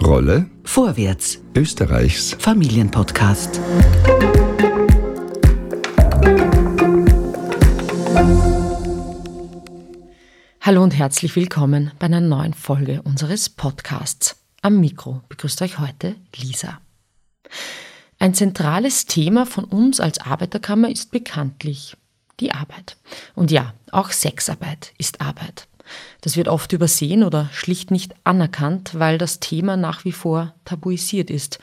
Rolle Vorwärts, Österreichs Familienpodcast. Hallo und herzlich willkommen bei einer neuen Folge unseres Podcasts. Am Mikro begrüßt euch heute Lisa. Ein zentrales Thema von uns als Arbeiterkammer ist bekanntlich die Arbeit. Und ja, auch Sexarbeit ist Arbeit. Das wird oft übersehen oder schlicht nicht anerkannt, weil das Thema nach wie vor tabuisiert ist.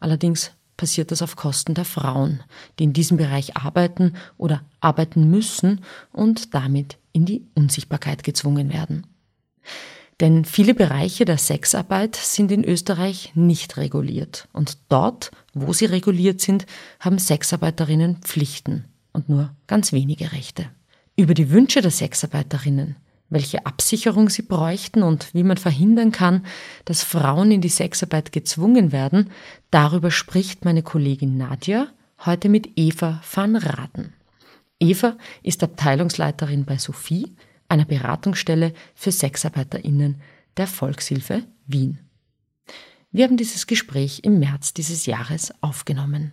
Allerdings passiert das auf Kosten der Frauen, die in diesem Bereich arbeiten oder arbeiten müssen und damit in die Unsichtbarkeit gezwungen werden. Denn viele Bereiche der Sexarbeit sind in Österreich nicht reguliert und dort, wo sie reguliert sind, haben Sexarbeiterinnen Pflichten und nur ganz wenige Rechte. Über die Wünsche der Sexarbeiterinnen, welche Absicherung sie bräuchten und wie man verhindern kann, dass Frauen in die Sexarbeit gezwungen werden, darüber spricht meine Kollegin Nadja heute mit Eva van Raten. Eva ist Abteilungsleiterin bei Sophie, einer Beratungsstelle für Sexarbeiterinnen der Volkshilfe Wien. Wir haben dieses Gespräch im März dieses Jahres aufgenommen.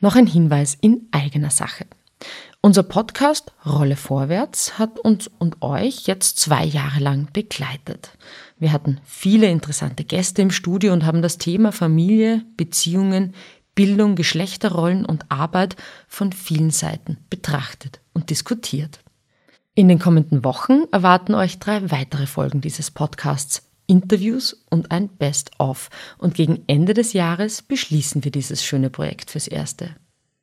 Noch ein Hinweis in eigener Sache. Unser Podcast Rolle vorwärts hat uns und euch jetzt zwei Jahre lang begleitet. Wir hatten viele interessante Gäste im Studio und haben das Thema Familie, Beziehungen, Bildung, Geschlechterrollen und Arbeit von vielen Seiten betrachtet und diskutiert. In den kommenden Wochen erwarten euch drei weitere Folgen dieses Podcasts, Interviews und ein Best-of. Und gegen Ende des Jahres beschließen wir dieses schöne Projekt fürs Erste.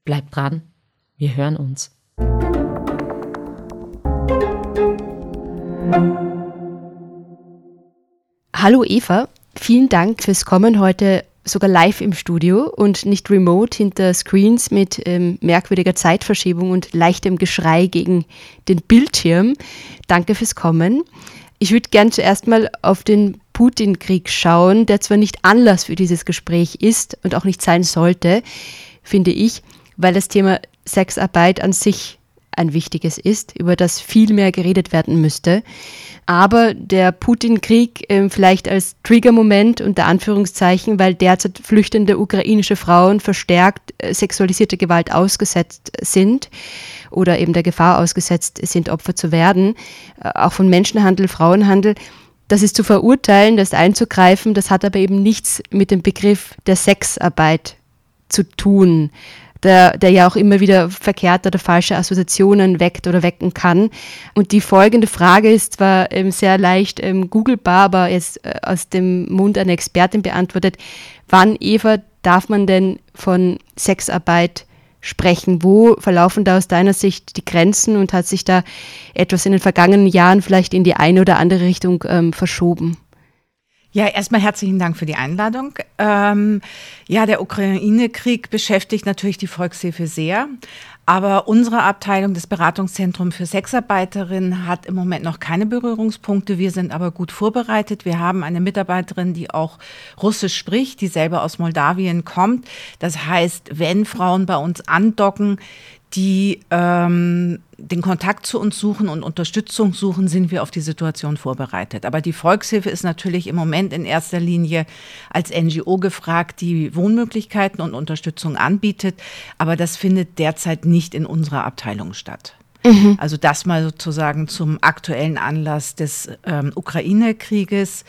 Bleibt dran, wir hören uns. Hallo Eva, vielen Dank fürs Kommen heute sogar live im Studio und nicht remote hinter Screens mit ähm, merkwürdiger Zeitverschiebung und leichtem Geschrei gegen den Bildschirm. Danke fürs Kommen. Ich würde gern zuerst mal auf den Putin-Krieg schauen, der zwar nicht Anlass für dieses Gespräch ist und auch nicht sein sollte, finde ich, weil das Thema Sexarbeit an sich ein wichtiges ist, über das viel mehr geredet werden müsste. Aber der Putin-Krieg äh, vielleicht als Triggermoment unter Anführungszeichen, weil derzeit flüchtende ukrainische Frauen verstärkt äh, sexualisierte Gewalt ausgesetzt sind oder eben der Gefahr ausgesetzt sind, Opfer zu werden, äh, auch von Menschenhandel, Frauenhandel. Das ist zu verurteilen, das einzugreifen, das hat aber eben nichts mit dem Begriff der Sexarbeit zu tun der, der ja auch immer wieder verkehrte oder falsche Assoziationen weckt oder wecken kann. Und die folgende Frage ist zwar ähm, sehr leicht ähm, googlebar, aber jetzt äh, aus dem Mund einer Expertin beantwortet. Wann, Eva, darf man denn von Sexarbeit sprechen? Wo verlaufen da aus deiner Sicht die Grenzen und hat sich da etwas in den vergangenen Jahren vielleicht in die eine oder andere Richtung ähm, verschoben? Ja, erstmal herzlichen Dank für die Einladung. Ähm, ja, der Ukraine-Krieg beschäftigt natürlich die Volkshilfe sehr. Aber unsere Abteilung, das Beratungszentrum für Sexarbeiterinnen, hat im Moment noch keine Berührungspunkte. Wir sind aber gut vorbereitet. Wir haben eine Mitarbeiterin, die auch Russisch spricht, die selber aus Moldawien kommt. Das heißt, wenn Frauen bei uns andocken, die ähm, den Kontakt zu uns suchen und Unterstützung suchen, sind wir auf die Situation vorbereitet. Aber die Volkshilfe ist natürlich im Moment in erster Linie als NGO gefragt, die Wohnmöglichkeiten und Unterstützung anbietet. Aber das findet derzeit nicht in unserer Abteilung statt. Mhm. Also das mal sozusagen zum aktuellen Anlass des ähm, Ukraine-Krieges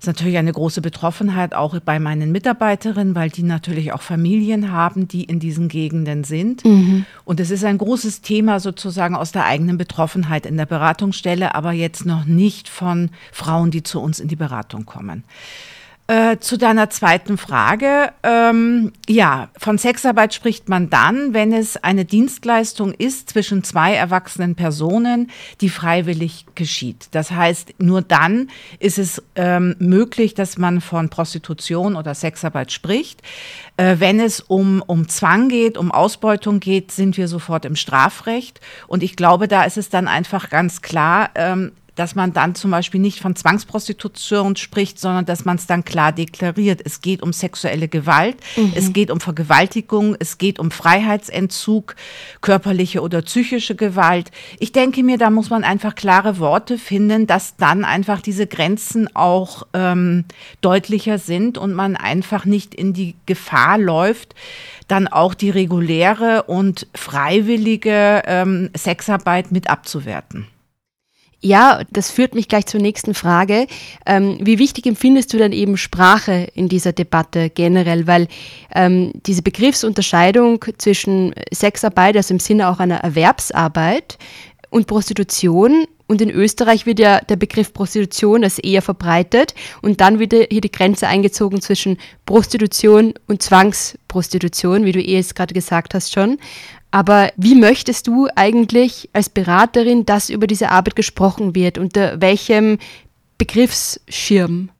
ist natürlich eine große Betroffenheit auch bei meinen Mitarbeiterinnen, weil die natürlich auch Familien haben, die in diesen Gegenden sind. Mhm. Und es ist ein großes Thema sozusagen aus der eigenen Betroffenheit in der Beratungsstelle, aber jetzt noch nicht von Frauen, die zu uns in die Beratung kommen. Äh, zu deiner zweiten Frage. Ähm, ja, von Sexarbeit spricht man dann, wenn es eine Dienstleistung ist zwischen zwei erwachsenen Personen, die freiwillig geschieht. Das heißt, nur dann ist es ähm, möglich, dass man von Prostitution oder Sexarbeit spricht. Äh, wenn es um, um Zwang geht, um Ausbeutung geht, sind wir sofort im Strafrecht. Und ich glaube, da ist es dann einfach ganz klar, ähm, dass man dann zum Beispiel nicht von Zwangsprostitution spricht, sondern dass man es dann klar deklariert. Es geht um sexuelle Gewalt, mhm. es geht um Vergewaltigung, es geht um Freiheitsentzug, körperliche oder psychische Gewalt. Ich denke mir, da muss man einfach klare Worte finden, dass dann einfach diese Grenzen auch ähm, deutlicher sind und man einfach nicht in die Gefahr läuft, dann auch die reguläre und freiwillige ähm, Sexarbeit mit abzuwerten. Ja, das führt mich gleich zur nächsten Frage. Ähm, wie wichtig empfindest du dann eben Sprache in dieser Debatte generell? Weil ähm, diese Begriffsunterscheidung zwischen Sexarbeit, also im Sinne auch einer Erwerbsarbeit, und Prostitution und in Österreich wird ja der Begriff Prostitution als eher verbreitet und dann wird hier die Grenze eingezogen zwischen Prostitution und Zwangsprostitution, wie du eh jetzt gerade gesagt hast schon. Aber wie möchtest du eigentlich als Beraterin, dass über diese Arbeit gesprochen wird? Unter welchem Begriffsschirm?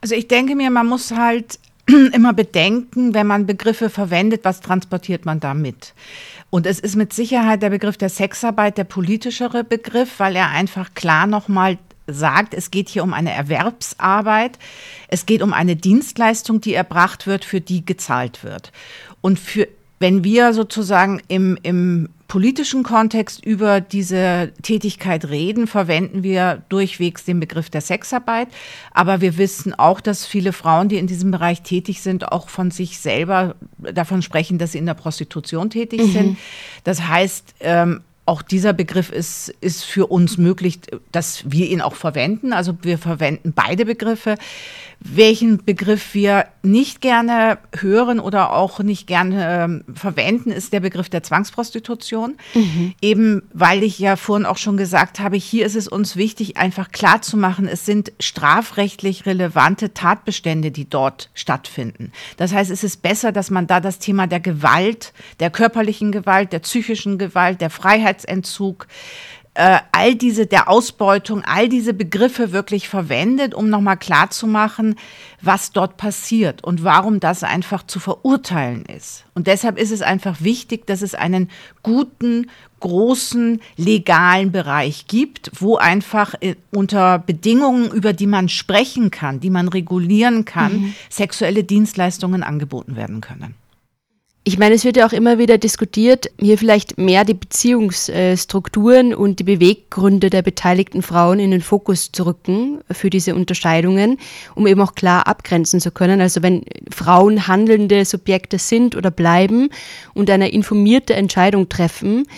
Also ich denke mir, man muss halt immer bedenken, wenn man Begriffe verwendet, was transportiert man damit? Und es ist mit Sicherheit der Begriff der Sexarbeit der politischere Begriff, weil er einfach klar nochmal sagt, es geht hier um eine Erwerbsarbeit, es geht um eine Dienstleistung, die erbracht wird, für die gezahlt wird. Und für wenn wir sozusagen im, im politischen Kontext über diese Tätigkeit reden, verwenden wir durchwegs den Begriff der Sexarbeit. Aber wir wissen auch, dass viele Frauen, die in diesem Bereich tätig sind, auch von sich selber davon sprechen, dass sie in der Prostitution tätig mhm. sind. Das heißt, ähm, auch dieser Begriff ist, ist für uns möglich, dass wir ihn auch verwenden. Also wir verwenden beide Begriffe. Welchen Begriff wir nicht gerne hören oder auch nicht gerne äh, verwenden, ist der Begriff der Zwangsprostitution. Mhm. Eben weil ich ja vorhin auch schon gesagt habe, hier ist es uns wichtig, einfach klarzumachen, es sind strafrechtlich relevante Tatbestände, die dort stattfinden. Das heißt, es ist besser, dass man da das Thema der Gewalt, der körperlichen Gewalt, der psychischen Gewalt, der Freiheitsentzug, äh, all diese, der Ausbeutung, all diese Begriffe wirklich verwendet, um nochmal klarzumachen, was dort passiert und warum das einfach zu verurteilen ist. Und deshalb ist es einfach wichtig, dass es einen guten, großen, legalen Bereich gibt, wo einfach äh, unter Bedingungen, über die man sprechen kann, die man regulieren kann, mhm. sexuelle Dienstleistungen angeboten werden können. Ich meine, es wird ja auch immer wieder diskutiert, hier vielleicht mehr die Beziehungsstrukturen und die Beweggründe der beteiligten Frauen in den Fokus zu rücken für diese Unterscheidungen, um eben auch klar abgrenzen zu können. Also wenn Frauen handelnde Subjekte sind oder bleiben und eine informierte Entscheidung treffen,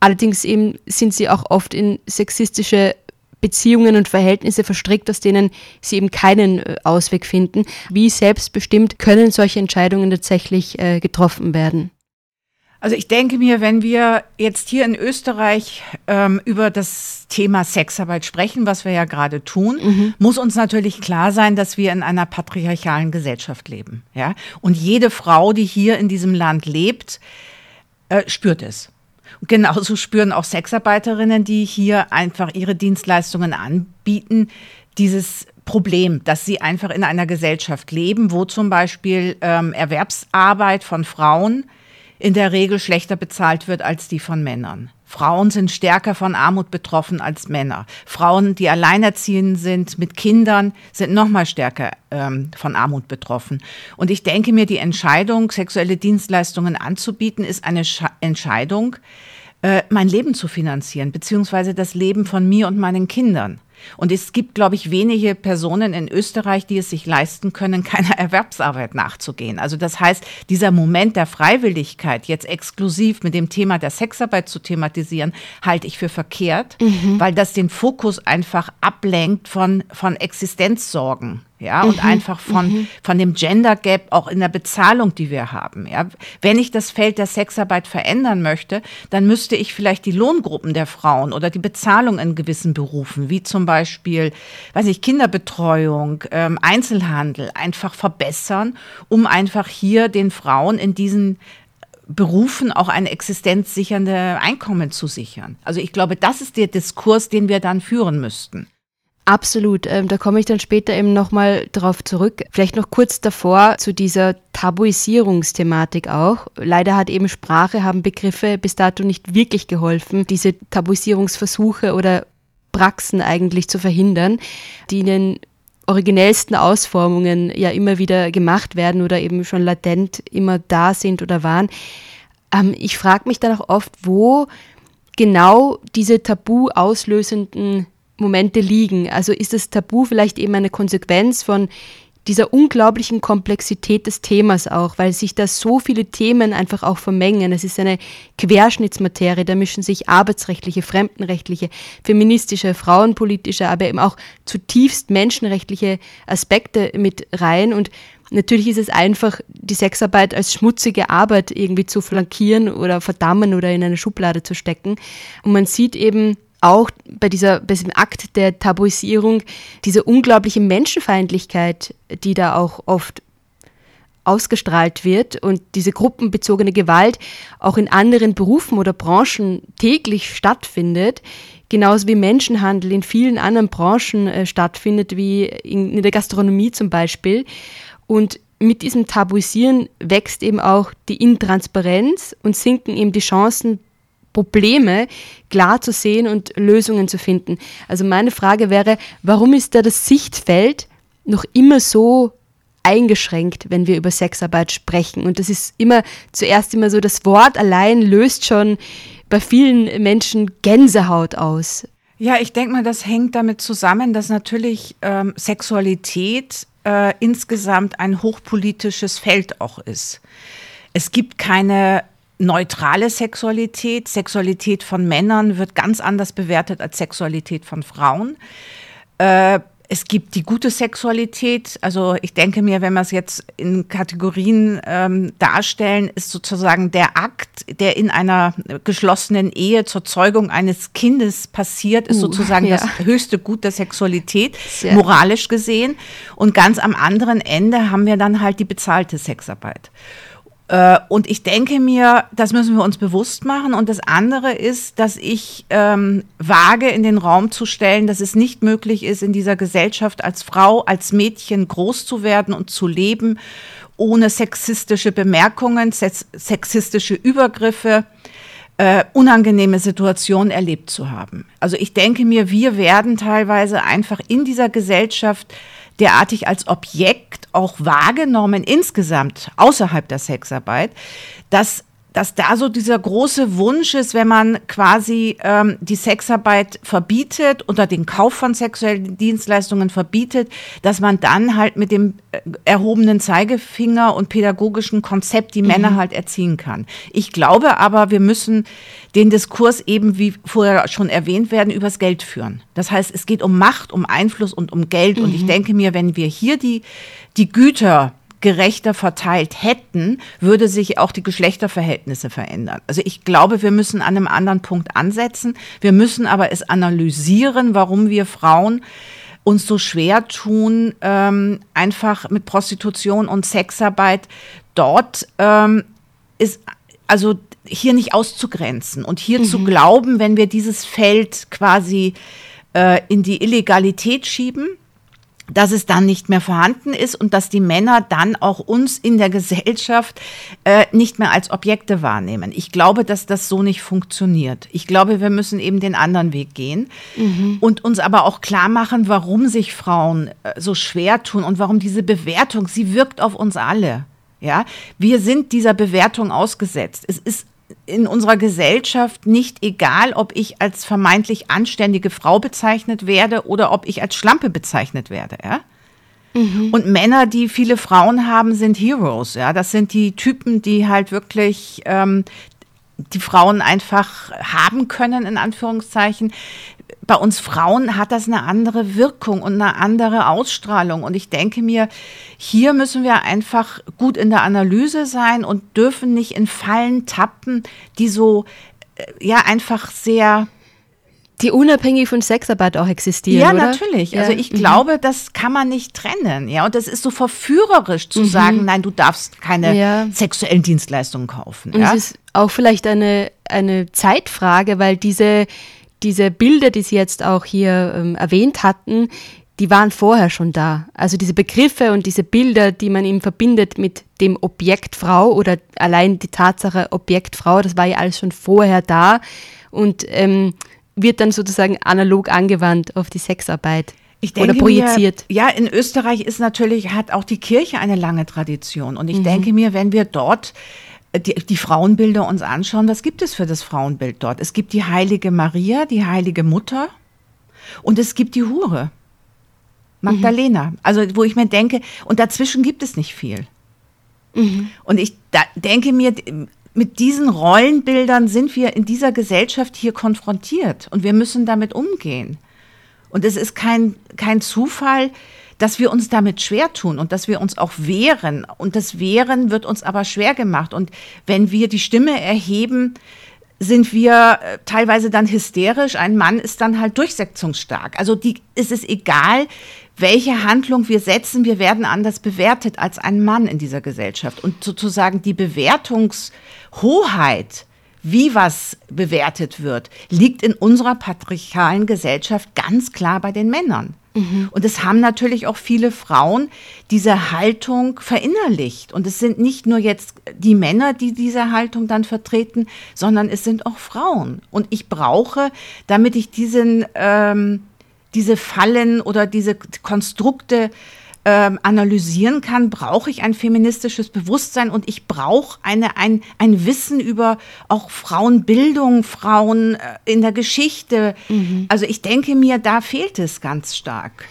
allerdings eben sind sie auch oft in sexistische Beziehungen und Verhältnisse verstrickt, aus denen sie eben keinen äh, Ausweg finden. Wie selbstbestimmt können solche Entscheidungen tatsächlich äh, getroffen werden? Also ich denke mir, wenn wir jetzt hier in Österreich ähm, über das Thema Sexarbeit sprechen, was wir ja gerade tun, mhm. muss uns natürlich klar sein, dass wir in einer patriarchalen Gesellschaft leben. Ja? Und jede Frau, die hier in diesem Land lebt, äh, spürt es. Genauso spüren auch Sexarbeiterinnen, die hier einfach ihre Dienstleistungen anbieten, dieses Problem, dass sie einfach in einer Gesellschaft leben, wo zum Beispiel ähm, Erwerbsarbeit von Frauen in der Regel schlechter bezahlt wird als die von Männern. Frauen sind stärker von Armut betroffen als Männer. Frauen, die alleinerziehend sind mit Kindern, sind noch mal stärker ähm, von Armut betroffen. Und ich denke mir, die Entscheidung, sexuelle Dienstleistungen anzubieten, ist eine Sch Entscheidung, äh, mein Leben zu finanzieren, beziehungsweise das Leben von mir und meinen Kindern. Und es gibt, glaube ich, wenige Personen in Österreich, die es sich leisten können, keiner Erwerbsarbeit nachzugehen. Also das heißt, dieser Moment der Freiwilligkeit, jetzt exklusiv mit dem Thema der Sexarbeit zu thematisieren, halte ich für verkehrt, mhm. weil das den Fokus einfach ablenkt von, von Existenzsorgen ja, und mhm. einfach von, mhm. von dem Gender Gap auch in der Bezahlung, die wir haben. Ja. Wenn ich das Feld der Sexarbeit verändern möchte, dann müsste ich vielleicht die Lohngruppen der Frauen oder die Bezahlung in gewissen Berufen, wie zum Beispiel, weiß ich, Kinderbetreuung, ähm, Einzelhandel, einfach verbessern, um einfach hier den Frauen in diesen Berufen auch ein existenzsichernde Einkommen zu sichern. Also ich glaube, das ist der Diskurs, den wir dann führen müssten. Absolut, ähm, da komme ich dann später eben nochmal drauf zurück. Vielleicht noch kurz davor zu dieser Tabuisierungsthematik auch. Leider hat eben Sprache, haben Begriffe bis dato nicht wirklich geholfen, diese Tabuisierungsversuche oder Praxen eigentlich zu verhindern, die in den originellsten Ausformungen ja immer wieder gemacht werden oder eben schon latent immer da sind oder waren. Ähm, ich frage mich dann auch oft, wo genau diese tabu auslösenden Momente liegen. Also ist das Tabu vielleicht eben eine Konsequenz von dieser unglaublichen Komplexität des Themas auch, weil sich da so viele Themen einfach auch vermengen. Es ist eine Querschnittsmaterie, da mischen sich arbeitsrechtliche, fremdenrechtliche, feministische, frauenpolitische, aber eben auch zutiefst menschenrechtliche Aspekte mit rein und Natürlich ist es einfach, die Sexarbeit als schmutzige Arbeit irgendwie zu flankieren oder verdammen oder in eine Schublade zu stecken. Und man sieht eben, auch bei, dieser, bei diesem Akt der Tabuisierung diese unglaubliche Menschenfeindlichkeit, die da auch oft ausgestrahlt wird und diese gruppenbezogene Gewalt auch in anderen Berufen oder Branchen täglich stattfindet, genauso wie Menschenhandel in vielen anderen Branchen äh, stattfindet, wie in, in der Gastronomie zum Beispiel. Und mit diesem Tabuisieren wächst eben auch die Intransparenz und sinken eben die Chancen Probleme klar zu sehen und Lösungen zu finden. Also meine Frage wäre, warum ist da das Sichtfeld noch immer so eingeschränkt, wenn wir über Sexarbeit sprechen? Und das ist immer zuerst immer so, das Wort allein löst schon bei vielen Menschen Gänsehaut aus. Ja, ich denke mal, das hängt damit zusammen, dass natürlich ähm, Sexualität äh, insgesamt ein hochpolitisches Feld auch ist. Es gibt keine neutrale Sexualität. Sexualität von Männern wird ganz anders bewertet als Sexualität von Frauen. Äh, es gibt die gute Sexualität. Also ich denke mir, wenn wir es jetzt in Kategorien ähm, darstellen, ist sozusagen der Akt, der in einer geschlossenen Ehe zur Zeugung eines Kindes passiert, ist uh, sozusagen ja. das höchste Gut der Sexualität, Sehr. moralisch gesehen. Und ganz am anderen Ende haben wir dann halt die bezahlte Sexarbeit. Äh, und ich denke mir, das müssen wir uns bewusst machen. Und das andere ist, dass ich ähm, wage, in den Raum zu stellen, dass es nicht möglich ist, in dieser Gesellschaft als Frau, als Mädchen groß zu werden und zu leben, ohne sexistische Bemerkungen, sexistische Übergriffe, äh, unangenehme Situationen erlebt zu haben. Also ich denke mir, wir werden teilweise einfach in dieser Gesellschaft derartig als Objekt auch wahrgenommen insgesamt außerhalb der Sexarbeit, dass dass da so dieser große Wunsch ist, wenn man quasi ähm, die Sexarbeit verbietet oder den Kauf von sexuellen Dienstleistungen verbietet, dass man dann halt mit dem äh, erhobenen Zeigefinger und pädagogischen Konzept die mhm. Männer halt erziehen kann. Ich glaube aber, wir müssen den Diskurs eben, wie vorher schon erwähnt werden, übers Geld führen. Das heißt, es geht um Macht, um Einfluss und um Geld. Mhm. Und ich mhm. denke mir, wenn wir hier die, die Güter gerechter verteilt hätten, würde sich auch die Geschlechterverhältnisse verändern. Also ich glaube, wir müssen an einem anderen Punkt ansetzen. Wir müssen aber es analysieren, warum wir Frauen uns so schwer tun, ähm, einfach mit Prostitution und Sexarbeit dort ähm, ist, also hier nicht auszugrenzen und hier mhm. zu glauben, wenn wir dieses Feld quasi äh, in die Illegalität schieben, dass es dann nicht mehr vorhanden ist und dass die Männer dann auch uns in der Gesellschaft äh, nicht mehr als Objekte wahrnehmen. Ich glaube, dass das so nicht funktioniert. Ich glaube, wir müssen eben den anderen Weg gehen mhm. und uns aber auch klar machen, warum sich Frauen äh, so schwer tun und warum diese Bewertung, sie wirkt auf uns alle. Ja, wir sind dieser Bewertung ausgesetzt. Es ist in unserer Gesellschaft nicht egal, ob ich als vermeintlich anständige Frau bezeichnet werde oder ob ich als Schlampe bezeichnet werde, ja? Mhm. Und Männer, die viele Frauen haben, sind Heroes, ja. Das sind die Typen, die halt wirklich ähm, die Frauen einfach haben können, in Anführungszeichen, bei uns Frauen hat das eine andere Wirkung und eine andere Ausstrahlung. Und ich denke mir, hier müssen wir einfach gut in der Analyse sein und dürfen nicht in Fallen tappen, die so, äh, ja, einfach sehr die unabhängig von Sexarbeit auch existieren. Ja, oder? natürlich. Ja. Also ich mhm. glaube, das kann man nicht trennen. Ja, und das ist so verführerisch zu mhm. sagen, nein, du darfst keine ja. sexuellen Dienstleistungen kaufen. Und ja? es ist auch vielleicht eine, eine Zeitfrage, weil diese diese Bilder, die Sie jetzt auch hier ähm, erwähnt hatten, die waren vorher schon da. Also diese Begriffe und diese Bilder, die man ihm verbindet mit dem Objekt Frau oder allein die Tatsache Objekt Frau, das war ja alles schon vorher da. Und ähm, wird dann sozusagen analog angewandt auf die Sexarbeit? Ich denke oder projiziert. Mir, ja, in Österreich ist natürlich, hat auch die Kirche eine lange Tradition. Und ich Mhm. denke mir, wenn wir dort die, die Frauenbilder uns anschauen, was gibt es für das Frauenbild dort? Es gibt die heilige Maria, die heilige Mutter und es gibt die Hure. Magdalena. Also, wo ich mir denke, und dazwischen gibt es nicht viel. Und ich denke mir, mit diesen Rollenbildern sind wir in dieser Gesellschaft hier konfrontiert und wir müssen damit umgehen. Und es ist kein, kein Zufall, dass wir uns damit schwer tun und dass wir uns auch wehren. Und das Wehren wird uns aber schwer gemacht. Und wenn wir die Stimme erheben, sind wir äh, teilweise dann hysterisch. Ein Mann ist dann halt durchsetzungsstark. Also die, es ist egal, welche Handlung wir setzen, wir werden anders bewertet als ein Mann in dieser Gesellschaft. Und sozusagen die Bewertungshoheit, wie was bewertet wird, liegt in unserer patriarchalen Gesellschaft ganz klar bei den Männern. Und es haben natürlich auch viele Frauen diese Haltung verinnerlicht. Und es sind nicht nur jetzt die Männer, die diese Haltung dann vertreten, sondern es sind auch Frauen. Und ich brauche, damit ich diesen, ähm, diese Fallen oder diese Konstrukte ähm, analysieren kann, brauche ich ein feministisches Bewusstsein und ich brauche eine, ein, ein Wissen über auch Frauenbildung, Frauen äh, in der Geschichte. Also ich denke mir, da fehlt es ganz stark.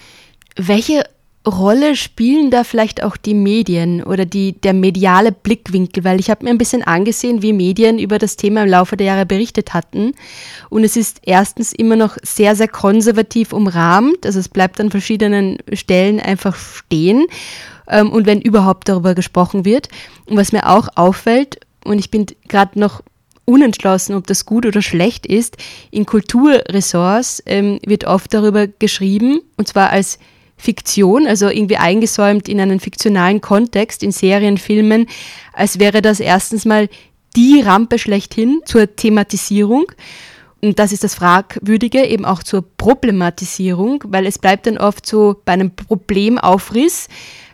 Welche Rolle spielen da vielleicht auch die Medien oder die, der mediale Blickwinkel? Weil ich habe mir ein bisschen angesehen, wie Medien über das Thema im Laufe der Jahre berichtet hatten. Und es ist erstens immer noch sehr, sehr konservativ umrahmt. Also es bleibt an verschiedenen Stellen einfach stehen. Ähm, und wenn überhaupt darüber gesprochen wird. Und was mir auch auffällt, und ich bin gerade noch unentschlossen, ob das gut oder schlecht ist, in Kulturressorts ähm, wird oft darüber geschrieben, und zwar als Fiktion, also irgendwie eingesäumt in einen fiktionalen Kontext, in Serien, Filmen, als wäre das erstens mal die Rampe schlechthin zur Thematisierung. Und das ist das Fragwürdige, eben auch zur Problematisierung, weil es bleibt dann oft so bei einem Problemaufriss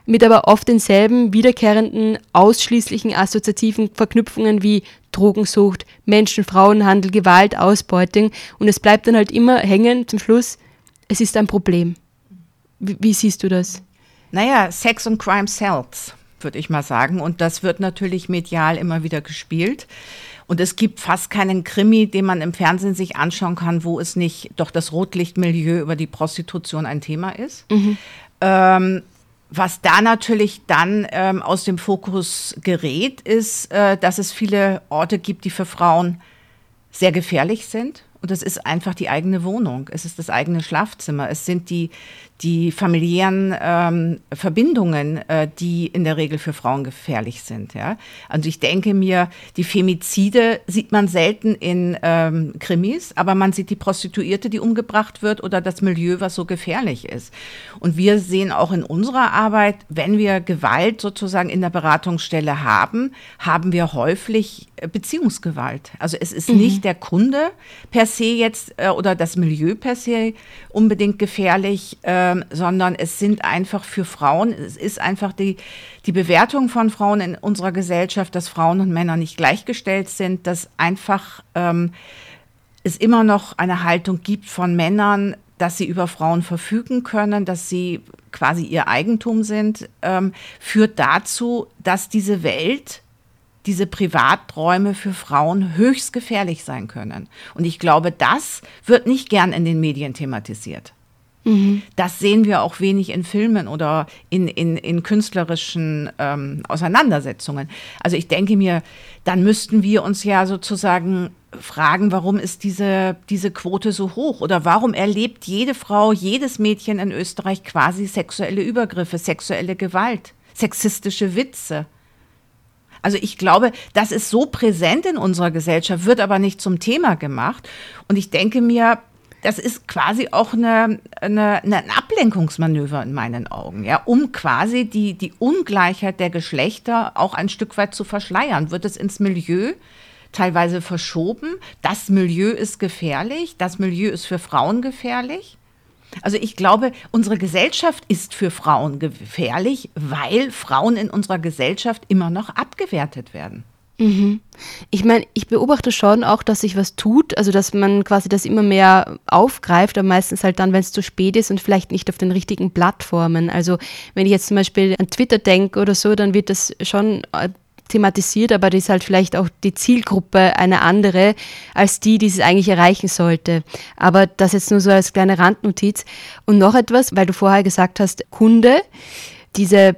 mit aber oft denselben wiederkehrenden, ausschließlichen assoziativen Verknüpfungen wie Drogensucht, Menschen, Frauenhandel, Gewalt, Ausbeutung. Und es bleibt dann halt immer hängen zum Schluss, es ist ein Problem. Wie, wie siehst du das? Naja, Sex und Crime sells, würde ich mal sagen. Und das wird natürlich medial immer wieder gespielt. Und es gibt fast keinen Krimi, den man im Fernsehen sich anschauen kann, wo es nicht doch das Rotlichtmilieu über die Prostitution ein Thema ist. Ähm, was da natürlich dann ähm, aus dem Fokus gerät, ist, äh, dass es viele Orte gibt, die für Frauen sehr gefährlich sind. Und es ist einfach die eigene Wohnung, es ist das eigene Schlafzimmer, es sind die, die familiären ähm, Verbindungen, äh, die in der Regel für Frauen gefährlich sind. Ja? Also ich denke mir, die Femizide sieht man selten in ähm, Krimis, aber man sieht die Prostituierte, die umgebracht wird oder das Milieu, was so gefährlich ist. Und wir sehen auch in unserer Arbeit, wenn wir Gewalt sozusagen in der Beratungsstelle haben, haben wir häufig äh, Beziehungsgewalt. Also es ist nicht der Kunde per se jetzt äh, oder das Milieu per se unbedingt gefährlich, ähm, sondern es sind einfach für Frauen, es ist einfach die, die Bewertung von Frauen in unserer Gesellschaft, dass Frauen und Männer nicht gleichgestellt sind, dass einfach ähm, es immer noch eine Haltung gibt von Männern, dass sie über Frauen verfügen können, dass sie quasi ihr Eigentum sind, ähm, führt dazu, dass diese Welt diese Privaträume für Frauen höchst gefährlich sein können. Und ich glaube, das wird nicht gern in den Medien thematisiert. Das sehen wir auch wenig in Filmen oder in, in, in künstlerischen ähm, Auseinandersetzungen. Also ich denke mir, dann müssten wir uns ja sozusagen fragen, warum ist diese, diese Quote so hoch oder warum erlebt jede Frau, jedes Mädchen in Österreich quasi sexuelle Übergriffe, sexuelle Gewalt, sexistische Witze. Also ich glaube, das ist so präsent in unserer Gesellschaft, wird aber nicht zum Thema gemacht. Und ich denke mir, das ist quasi auch eine, eine, ein Ablenkungsmanöver in meinen Augen, ja, um quasi die, die Ungleichheit der Geschlechter auch ein Stück weit zu verschleiern. Wird es ins Milieu teilweise verschoben? Das Milieu ist gefährlich, das Milieu ist für Frauen gefährlich. Also ich glaube, unsere Gesellschaft ist für Frauen gefährlich, weil Frauen in unserer Gesellschaft immer noch abgewertet werden. Mhm. Ich meine, ich beobachte schon auch, dass sich was tut, also dass man quasi das immer mehr aufgreift, aber meistens halt dann, wenn es zu spät ist und vielleicht nicht auf den richtigen Plattformen. Also wenn ich jetzt zum Beispiel an Twitter denke oder so, dann wird das schon äh, thematisiert, aber das ist halt vielleicht auch die Zielgruppe eine andere als die, die es eigentlich erreichen sollte. Aber das jetzt nur so als kleine Randnotiz. Und noch etwas, weil du vorher gesagt hast, Kunde, diese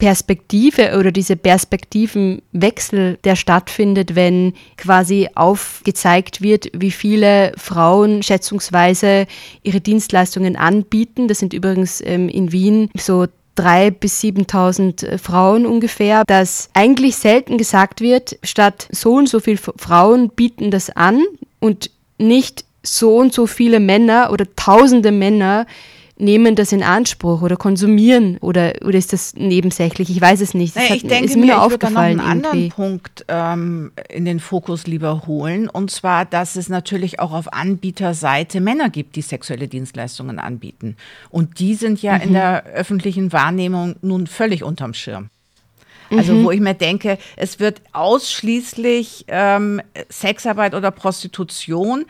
Perspektive oder diese Perspektivenwechsel, der stattfindet, wenn quasi aufgezeigt wird, wie viele Frauen schätzungsweise ihre Dienstleistungen anbieten. Das sind übrigens ähm, in Wien so drei bis 7.000 äh, Frauen ungefähr, dass eigentlich selten gesagt wird, statt so und so viele Frauen bieten das an und nicht so und so viele Männer oder tausende Männer nehmen das in Anspruch oder konsumieren oder, oder ist das nebensächlich? Ich weiß es nicht. Das ich hat, denke ist mir, mir ich würde noch einen anderen irgendwie. Punkt ähm, in den Fokus lieber holen und zwar, dass es natürlich auch auf Anbieterseite Männer gibt, die sexuelle Dienstleistungen anbieten und die sind ja mhm. in der öffentlichen Wahrnehmung nun völlig unterm Schirm. Also mhm. wo ich mir denke, es wird ausschließlich ähm, Sexarbeit oder Prostitution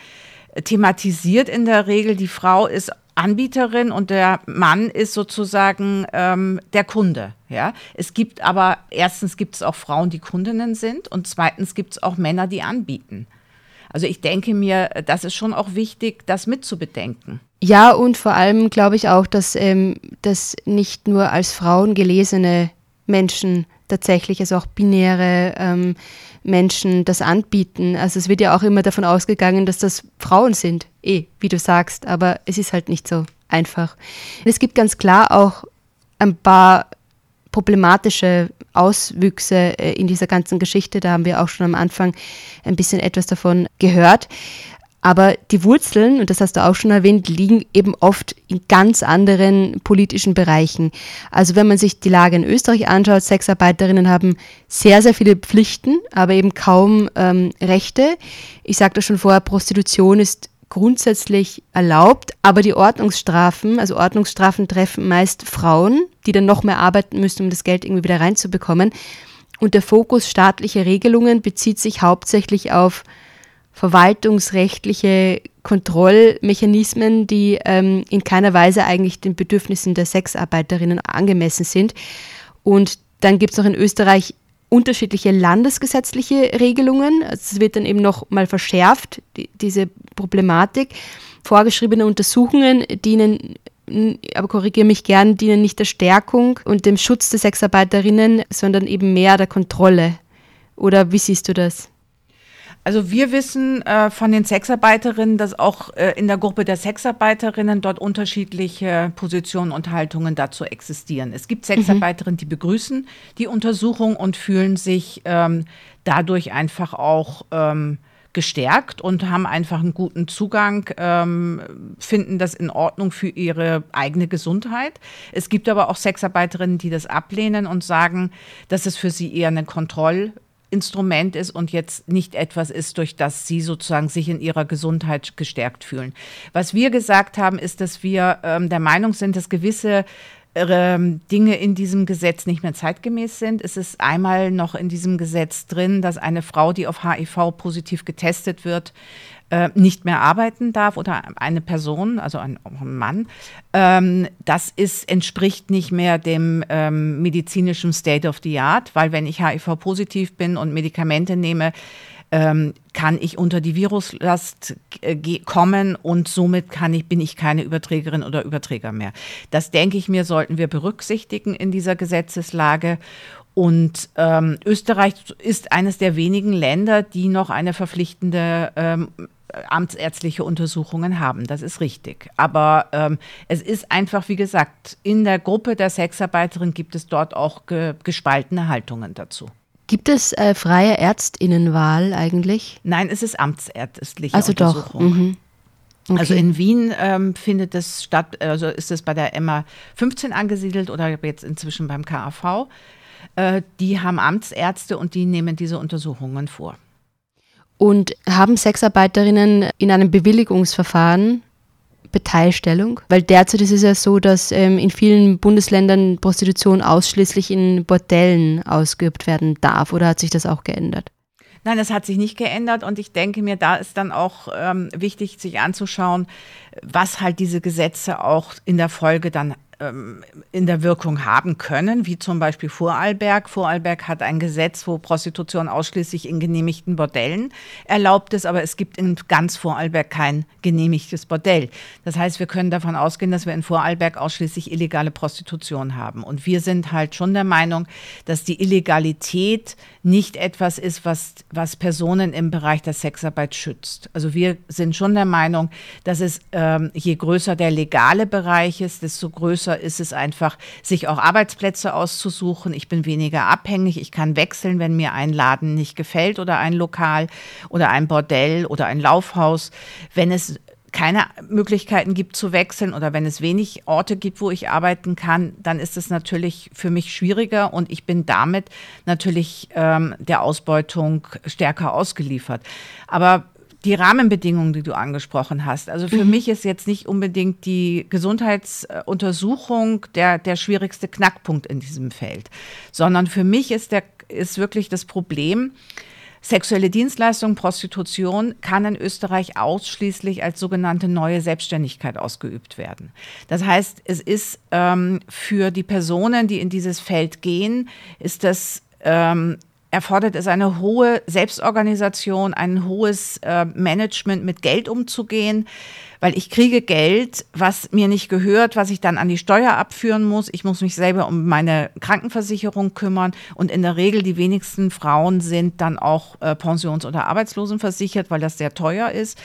thematisiert in der Regel. Die Frau ist Anbieterin und der Mann ist sozusagen ähm, der Kunde. Ja, es gibt aber erstens gibt es auch Frauen, die Kundinnen sind und zweitens gibt es auch Männer, die anbieten. Also ich denke mir, das ist schon auch wichtig, das mitzubedenken. Ja, und vor allem glaube ich auch, dass ähm, das nicht nur als Frauen gelesene Menschen tatsächlich, also auch binäre ähm, Menschen das anbieten. Also es wird ja auch immer davon ausgegangen, dass das Frauen sind, eh, wie du sagst, aber es ist halt nicht so einfach. Es gibt ganz klar auch ein paar problematische Auswüchse äh, in dieser ganzen Geschichte. Da haben wir auch schon am Anfang ein bisschen etwas davon gehört. Aber die Wurzeln, und das hast du auch schon erwähnt, liegen eben oft in ganz anderen politischen Bereichen. Also wenn man sich die Lage in Österreich anschaut, Sexarbeiterinnen haben sehr, sehr viele Pflichten, aber eben kaum ähm, Rechte. Ich sagte schon vorher, Prostitution ist grundsätzlich erlaubt, aber die Ordnungsstrafen, also Ordnungsstrafen treffen meist Frauen, die dann noch mehr arbeiten müssen, um das Geld irgendwie wieder reinzubekommen. Und der Fokus staatlicher Regelungen bezieht sich hauptsächlich auf verwaltungsrechtliche Kontrollmechanismen, die ähm, in keiner Weise eigentlich den Bedürfnissen der Sexarbeiterinnen angemessen sind. Und dann gibt es noch in Österreich unterschiedliche landesgesetzliche Regelungen. Also es wird dann eben noch mal verschärft, die, diese Problematik. Vorgeschriebene Untersuchungen dienen aber korrigiere mich gern, dienen nicht der Stärkung und dem Schutz der Sexarbeiterinnen, sondern eben mehr der Kontrolle. Oder wie siehst du das? Also wir wissen äh, von den Sexarbeiterinnen, dass auch äh, in der Gruppe der Sexarbeiterinnen dort unterschiedliche Positionen und Haltungen dazu existieren. Es gibt Sexarbeiterinnen, die begrüßen die Untersuchung und fühlen sich ähm, dadurch einfach auch ähm, gestärkt und haben einfach einen guten Zugang, ähm, finden das in Ordnung für ihre eigene Gesundheit. Es gibt aber auch Sexarbeiterinnen, die das ablehnen und sagen, dass es für sie eher eine Kontroll- Instrument ist und jetzt nicht etwas ist, durch das sie sozusagen sich in ihrer Gesundheit gestärkt fühlen. Was wir gesagt haben, ist, dass wir ähm, der Meinung sind, dass gewisse ähm, Dinge in diesem Gesetz nicht mehr zeitgemäß sind. Es ist einmal noch in diesem Gesetz drin, dass eine Frau, die auf HIV positiv getestet wird, äh, nicht mehr arbeiten darf oder eine Person, also ein, ein Mann, ähm, das ist, entspricht nicht mehr dem ähm, medizinischen State of the Art, weil wenn ich HIV-positiv bin und Medikamente nehme, ähm, kann ich unter die Viruslast äh, kommen und somit kann ich, bin ich keine Überträgerin oder Überträger mehr. Das denke ich mir, sollten wir berücksichtigen in dieser Gesetzeslage. Und ähm, Österreich ist eines der wenigen Länder, die noch eine verpflichtende ähm, amtsärztliche Untersuchungen haben. Das ist richtig. Aber ähm, es ist einfach, wie gesagt, in der Gruppe der Sexarbeiterin gibt es dort auch ge gespaltene Haltungen dazu. Gibt es äh, freie Ärztinnenwahl eigentlich? Nein, es ist amtsärztliche also Untersuchung. Doch. Mhm. Okay. Also in Wien ähm, findet es statt, also ist es bei der MA 15 angesiedelt oder jetzt inzwischen beim KAV. Äh, die haben Amtsärzte und die nehmen diese Untersuchungen vor. Und haben Sexarbeiterinnen in einem Bewilligungsverfahren Beteilstellung? Weil derzeit ist es ja so, dass ähm, in vielen Bundesländern Prostitution ausschließlich in Bordellen ausgeübt werden darf. Oder hat sich das auch geändert? Nein, es hat sich nicht geändert und ich denke mir, da ist dann auch ähm, wichtig, sich anzuschauen, was halt diese Gesetze auch in der Folge dann ähm, in der Wirkung haben können, wie zum Beispiel Vorarlberg. Vorarlberg hat ein Gesetz, wo Prostitution ausschließlich in genehmigten Bordellen erlaubt ist, aber es gibt in ganz Vorarlberg kein genehmigtes Bordell. Das heißt, wir können davon ausgehen, dass wir in Vorarlberg ausschließlich illegale Prostitution haben. Und wir sind halt schon der Meinung, dass die Illegalität nicht etwas ist, was, was Personen im Bereich der Sexarbeit schützt. Also wir sind schon der Meinung, dass es ähm, je größer der legale Bereich ist, desto größer größer ist es einfach, sich auch Arbeitsplätze auszusuchen. Ich bin weniger abhängig. Ich kann wechseln, wenn mir ein Laden nicht gefällt oder ein Lokal oder ein Bordell oder ein Laufhaus. Wenn es keine Möglichkeiten gibt zu wechseln oder wenn es wenig Orte gibt, wo ich arbeiten kann, dann ist es natürlich für mich schwieriger und ich bin damit natürlich ähm, der Ausbeutung stärker ausgeliefert. Aber die Rahmenbedingungen, die du angesprochen hast. Also für mhm. mich ist jetzt nicht unbedingt die Gesundheitsuntersuchung der, der schwierigste Knackpunkt in diesem Feld, sondern für mich ist, der, ist wirklich das Problem, Sexuelle Dienstleistung, Prostitution kann in Österreich ausschließlich als sogenannte neue Selbstständigkeit ausgeübt werden. Das heißt, es ist ähm, für die Personen, die in dieses Feld gehen, ist das ähm, erfordert es eine hohe Selbstorganisation, ein hohes äh, Management mit Geld umzugehen, weil ich kriege Geld, was mir nicht gehört, was ich dann an die Steuer abführen muss. Ich muss mich selber um meine Krankenversicherung kümmern und in der Regel die wenigsten Frauen sind dann auch äh, pensions- oder arbeitslosenversichert, weil das sehr teuer ist.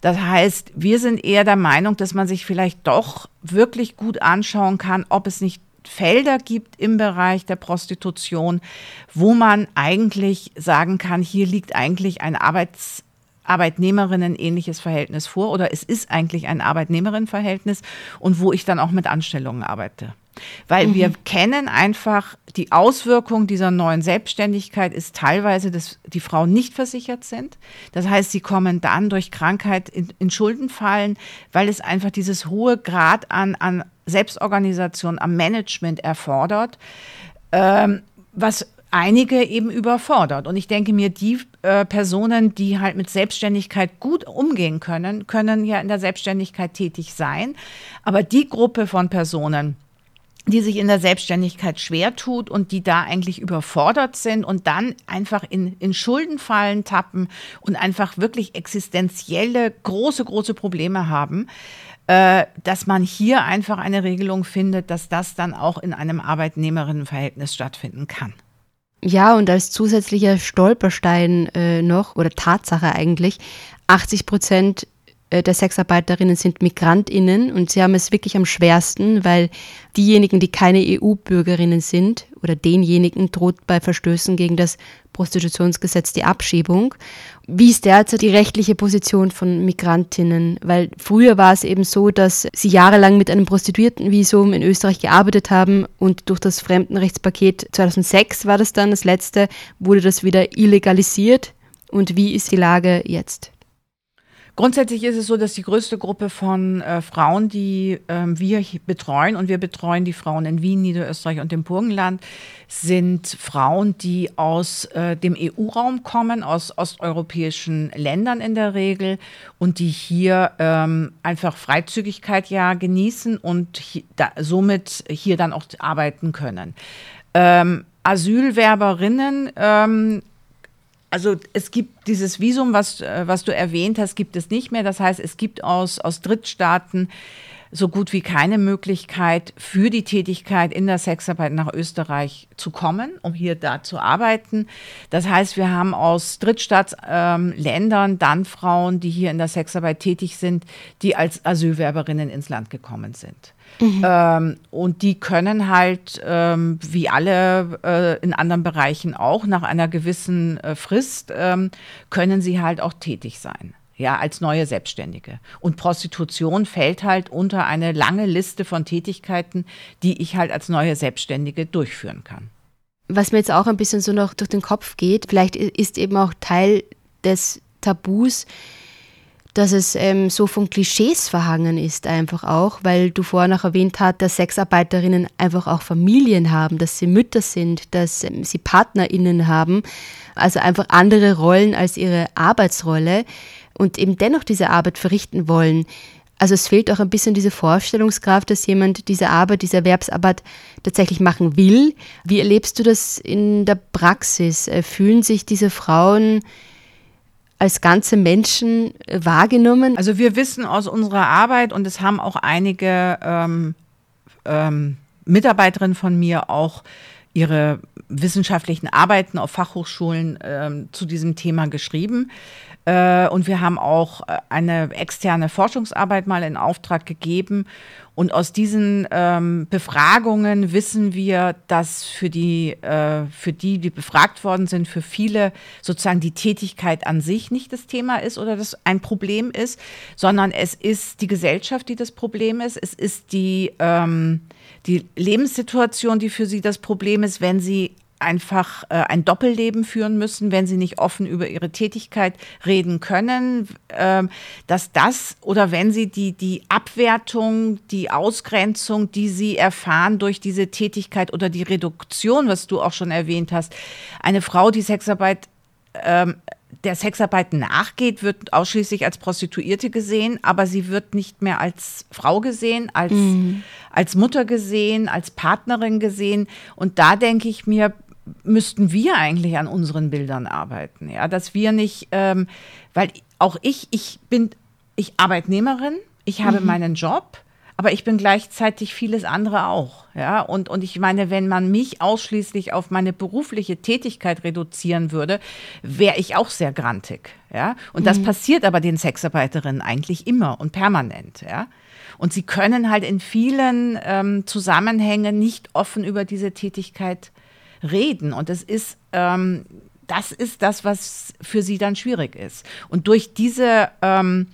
Das heißt, wir sind eher der Meinung, dass man sich vielleicht doch wirklich gut anschauen kann, ob es nicht Felder gibt im Bereich der Prostitution, wo man eigentlich sagen kann, hier liegt eigentlich ein Arbeits Arbeitnehmerinnen ähnliches Verhältnis vor oder es ist eigentlich ein Arbeitnehmerinnenverhältnis und wo ich dann auch mit Anstellungen arbeite. Weil mhm. wir kennen einfach die Auswirkung dieser neuen Selbstständigkeit ist teilweise, dass die Frauen nicht versichert sind. Das heißt, sie kommen dann durch Krankheit in, in Schulden fallen, weil es einfach dieses hohe Grad an, an Selbstorganisation, am Management erfordert, ähm, was einige eben überfordert. Und ich denke mir, die äh, Personen, die halt mit Selbstständigkeit gut umgehen können, können ja in der Selbstständigkeit tätig sein. Aber die Gruppe von Personen, die sich in der Selbstständigkeit schwer tut und die da eigentlich überfordert sind und dann einfach in, in Schuldenfallen tappen und einfach wirklich existenzielle große, große Probleme haben, dass man hier einfach eine Regelung findet, dass das dann auch in einem Arbeitnehmerinnenverhältnis stattfinden kann. Ja, und als zusätzlicher Stolperstein äh, noch, oder Tatsache eigentlich, 80 Prozent äh, der Sexarbeiterinnen sind Migrantinnen und sie haben es wirklich am schwersten, weil diejenigen, die keine EU-Bürgerinnen sind oder denjenigen droht bei Verstößen gegen das Prostitutionsgesetz die Abschiebung. Wie ist derzeit die rechtliche Position von Migrantinnen? Weil früher war es eben so, dass sie jahrelang mit einem Prostituiertenvisum in Österreich gearbeitet haben und durch das Fremdenrechtspaket 2006 war das dann das letzte, wurde das wieder illegalisiert. Und wie ist die Lage jetzt? Grundsätzlich ist es so, dass die größte Gruppe von äh, Frauen, die äh, wir betreuen, und wir betreuen die Frauen in Wien, Niederösterreich und dem Burgenland, sind Frauen, die aus äh, dem EU-Raum kommen, aus osteuropäischen Ländern in der Regel und die hier ähm, einfach Freizügigkeit ja genießen und hi da, somit hier dann auch arbeiten können. Ähm, Asylwerberinnen ähm, also es gibt dieses Visum, was, äh, was du erwähnt hast, gibt es nicht mehr. Das heißt, es gibt aus, aus Drittstaaten so gut wie keine Möglichkeit für die Tätigkeit in der Sexarbeit nach Österreich zu kommen, um hier da zu arbeiten. Das heißt, wir haben aus Drittstaatsländern ähm, dann Frauen, die hier in der Sexarbeit tätig sind, die als Asylwerberinnen ins Land gekommen sind. Mhm. Ähm, und die können halt, ähm, wie alle äh, in anderen Bereichen auch, nach einer gewissen äh, Frist, ähm, können sie halt auch tätig sein. Ja, als neue Selbstständige. Und Prostitution fällt halt unter eine lange Liste von Tätigkeiten, die ich halt als neue Selbstständige durchführen kann. Was mir jetzt auch ein bisschen so noch durch den Kopf geht, vielleicht ist eben auch Teil des Tabus, dass es ähm, so von Klischees verhangen ist einfach auch, weil du vorher noch erwähnt hast, dass Sexarbeiterinnen einfach auch Familien haben, dass sie Mütter sind, dass ähm, sie PartnerInnen haben, also einfach andere Rollen als ihre Arbeitsrolle und eben dennoch diese Arbeit verrichten wollen. Also es fehlt auch ein bisschen diese Vorstellungskraft, dass jemand diese Arbeit, diese Erwerbsarbeit tatsächlich machen will. Wie erlebst du das in der Praxis? Äh, fühlen sich diese Frauen als ganze Menschen äh, wahrgenommen? Also wir wissen aus unserer Arbeit und es haben auch einige ähm, ähm, Mitarbeiterinnen von mir auch ihre wissenschaftlichen Arbeiten auf Fachhochschulen ähm, zu diesem Thema geschrieben. Äh, und wir haben auch äh, eine externe Forschungsarbeit mal in Auftrag gegeben. Und aus diesen ähm, Befragungen wissen wir, dass für die, äh, für die, die befragt worden sind, für viele sozusagen die Tätigkeit an sich nicht das Thema ist oder das ein Problem ist, sondern es ist die Gesellschaft, die das Problem ist. Es ist die, ähm, die Lebenssituation, die für sie das Problem ist, wenn sie einfach äh, ein Doppelleben führen müssen, wenn sie nicht offen über ihre Tätigkeit reden können, äh, dass das oder wenn sie die, die Abwertung, die Ausgrenzung, die sie erfahren durch diese Tätigkeit oder die Reduktion, was du auch schon erwähnt hast, eine Frau, die Sexarbeit ähm, der Sexarbeit nachgeht, wird ausschließlich als Prostituierte gesehen, aber sie wird nicht mehr als Frau gesehen, als, mhm. als Mutter gesehen, als Partnerin gesehen. Und da denke ich mir, müssten wir eigentlich an unseren Bildern arbeiten, ja, dass wir nicht, ähm, weil auch ich, ich bin, ich Arbeitnehmerin, ich habe mhm. meinen Job, aber ich bin gleichzeitig vieles andere auch, ja, und, und ich meine, wenn man mich ausschließlich auf meine berufliche Tätigkeit reduzieren würde, wäre ich auch sehr grantig, ja, und mhm. das passiert aber den Sexarbeiterinnen eigentlich immer und permanent, ja. Und sie können halt in vielen ähm, Zusammenhängen nicht offen über diese Tätigkeit reden. Und es ist, ähm, das ist das, was für sie dann schwierig ist. Und durch diese ähm,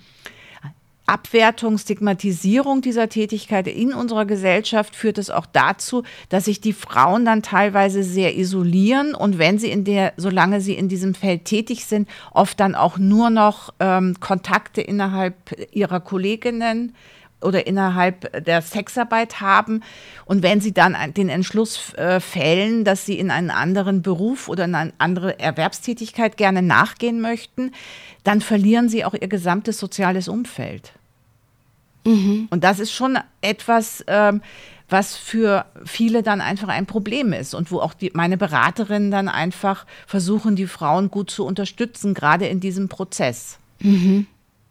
Abwertung, Stigmatisierung dieser Tätigkeit in unserer Gesellschaft führt es auch dazu, dass sich die Frauen dann teilweise sehr isolieren und wenn sie in der, solange sie in diesem Feld tätig sind, oft dann auch nur noch ähm, Kontakte innerhalb ihrer Kolleginnen oder innerhalb der Sexarbeit haben. Und wenn sie dann den Entschluss äh, fällen, dass sie in einen anderen Beruf oder in eine andere Erwerbstätigkeit gerne nachgehen möchten, dann verlieren sie auch ihr gesamtes soziales Umfeld. Mhm. Und das ist schon etwas, ähm, was für viele dann einfach ein Problem ist und wo auch die, meine Beraterinnen dann einfach versuchen, die Frauen gut zu unterstützen, gerade in diesem Prozess. Mhm.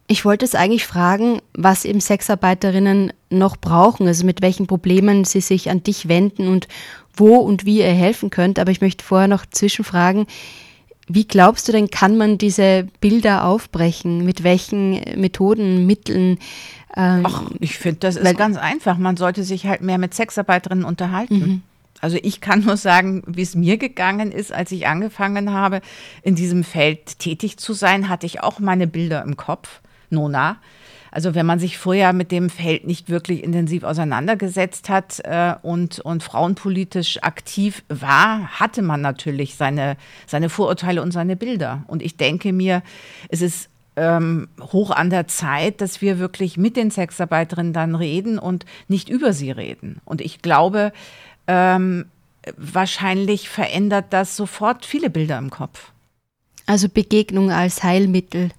Ich wollte es eigentlich fragen, was eben Sexarbeiterinnen noch brauchen, also mit welchen Problemen sie sich an dich wenden und wo und wie ihr helfen könnt. Aber ich möchte vorher noch zwischenfragen, wie glaubst du denn, kann man diese Bilder aufbrechen? Mit welchen Methoden, Mitteln? Ähm, Ach, ich finde, das ist ganz einfach. Man sollte sich halt mehr mit Sexarbeiterinnen unterhalten. Mhm. Also ich kann nur sagen, wie es mir gegangen ist, als ich angefangen habe, in diesem Feld tätig zu sein, hatte ich auch meine Bilder im Kopf. Nona. Also wenn man sich vorher mit dem Feld nicht wirklich intensiv auseinandergesetzt hat äh, und, und frauenpolitisch aktiv war, hatte man natürlich seine, seine Vorurteile und seine Bilder. Und ich denke mir, es ist ähm, hoch an der Zeit, dass wir wirklich mit den Sexarbeiterinnen dann reden und nicht über sie reden. Und ich glaube, ähm, wahrscheinlich verändert das sofort viele Bilder im Kopf. Also Begegnung als Heilmittel.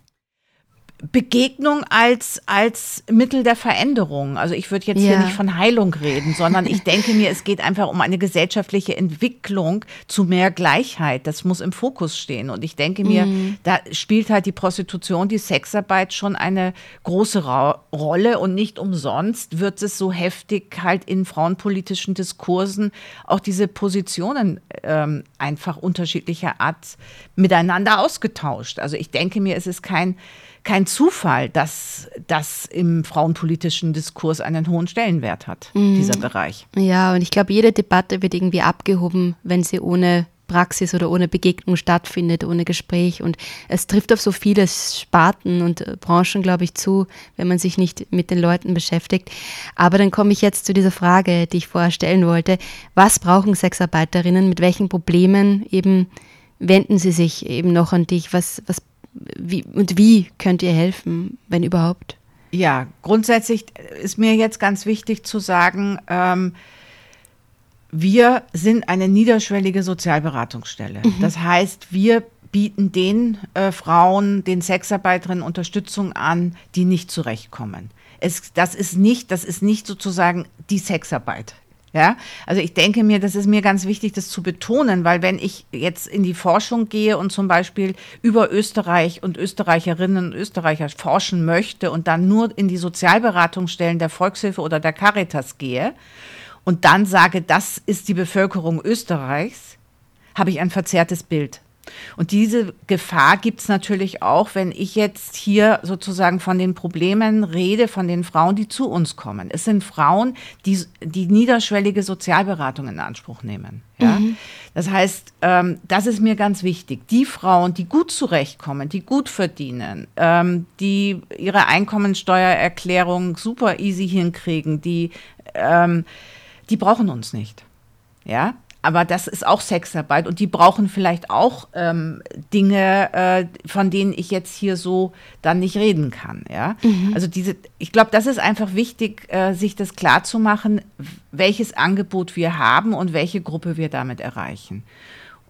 Begegnung als, als Mittel der Veränderung. Also ich würde jetzt ja. hier nicht von Heilung reden, sondern ich denke mir, es geht einfach um eine gesellschaftliche Entwicklung zu mehr Gleichheit. Das muss im Fokus stehen. Und ich denke mir, mhm. da spielt halt die Prostitution, die Sexarbeit schon eine große Ra Rolle und nicht umsonst wird es so heftig halt in frauenpolitischen Diskursen auch diese Positionen ähm, einfach unterschiedlicher Art miteinander ausgetauscht. Also ich denke mir, es ist kein kein Zufall, dass das im frauenpolitischen Diskurs einen hohen Stellenwert hat, mhm. dieser Bereich. Ja, und ich glaube, jede Debatte wird irgendwie abgehoben, wenn sie ohne Praxis oder ohne Begegnung stattfindet, ohne Gespräch. Und es trifft auf so viele Sparten und äh, Branchen, glaube ich, zu, wenn man sich nicht mit den Leuten beschäftigt. Aber dann komme ich jetzt zu dieser Frage, die ich vorher stellen wollte. Was brauchen Sexarbeiterinnen? Mit welchen Problemen eben wenden sie sich eben noch an dich? Was, was wie, und wie könnt ihr helfen, wenn überhaupt? Ja, grundsätzlich ist mir jetzt ganz wichtig zu sagen, ähm, wir sind eine niederschwellige Sozialberatungsstelle. Mhm. Das heißt, wir bieten den äh, Frauen, den Sexarbeiterinnen Unterstützung an, die nicht zurechtkommen. Es, das ist nicht, das ist nicht sozusagen die Sexarbeit. Ja, also ich denke mir, das ist mir ganz wichtig, das zu betonen, weil wenn ich jetzt in die Forschung gehe und zum Beispiel über Österreich und Österreicherinnen und Österreicher forschen möchte und dann nur in die Sozialberatungsstellen der Volkshilfe oder der Caritas gehe und dann sage, das ist die Bevölkerung Österreichs, habe ich ein verzerrtes Bild. Und diese Gefahr gibt es natürlich auch, wenn ich jetzt hier sozusagen von den Problemen rede, von den Frauen, die zu uns kommen. Es sind Frauen, die die niederschwellige Sozialberatung in Anspruch nehmen. Ja? Mhm. Das heißt, ähm, das ist mir ganz wichtig. Die Frauen, die gut zurechtkommen, die gut verdienen, ähm, die ihre Einkommensteuererklärung super easy hinkriegen, die, ähm, die brauchen uns nicht. Ja, aber das ist auch Sexarbeit und die brauchen vielleicht auch ähm, Dinge, äh, von denen ich jetzt hier so dann nicht reden kann. Ja? Mhm. Also diese, ich glaube, das ist einfach wichtig, äh, sich das klar zu machen, welches Angebot wir haben und welche Gruppe wir damit erreichen.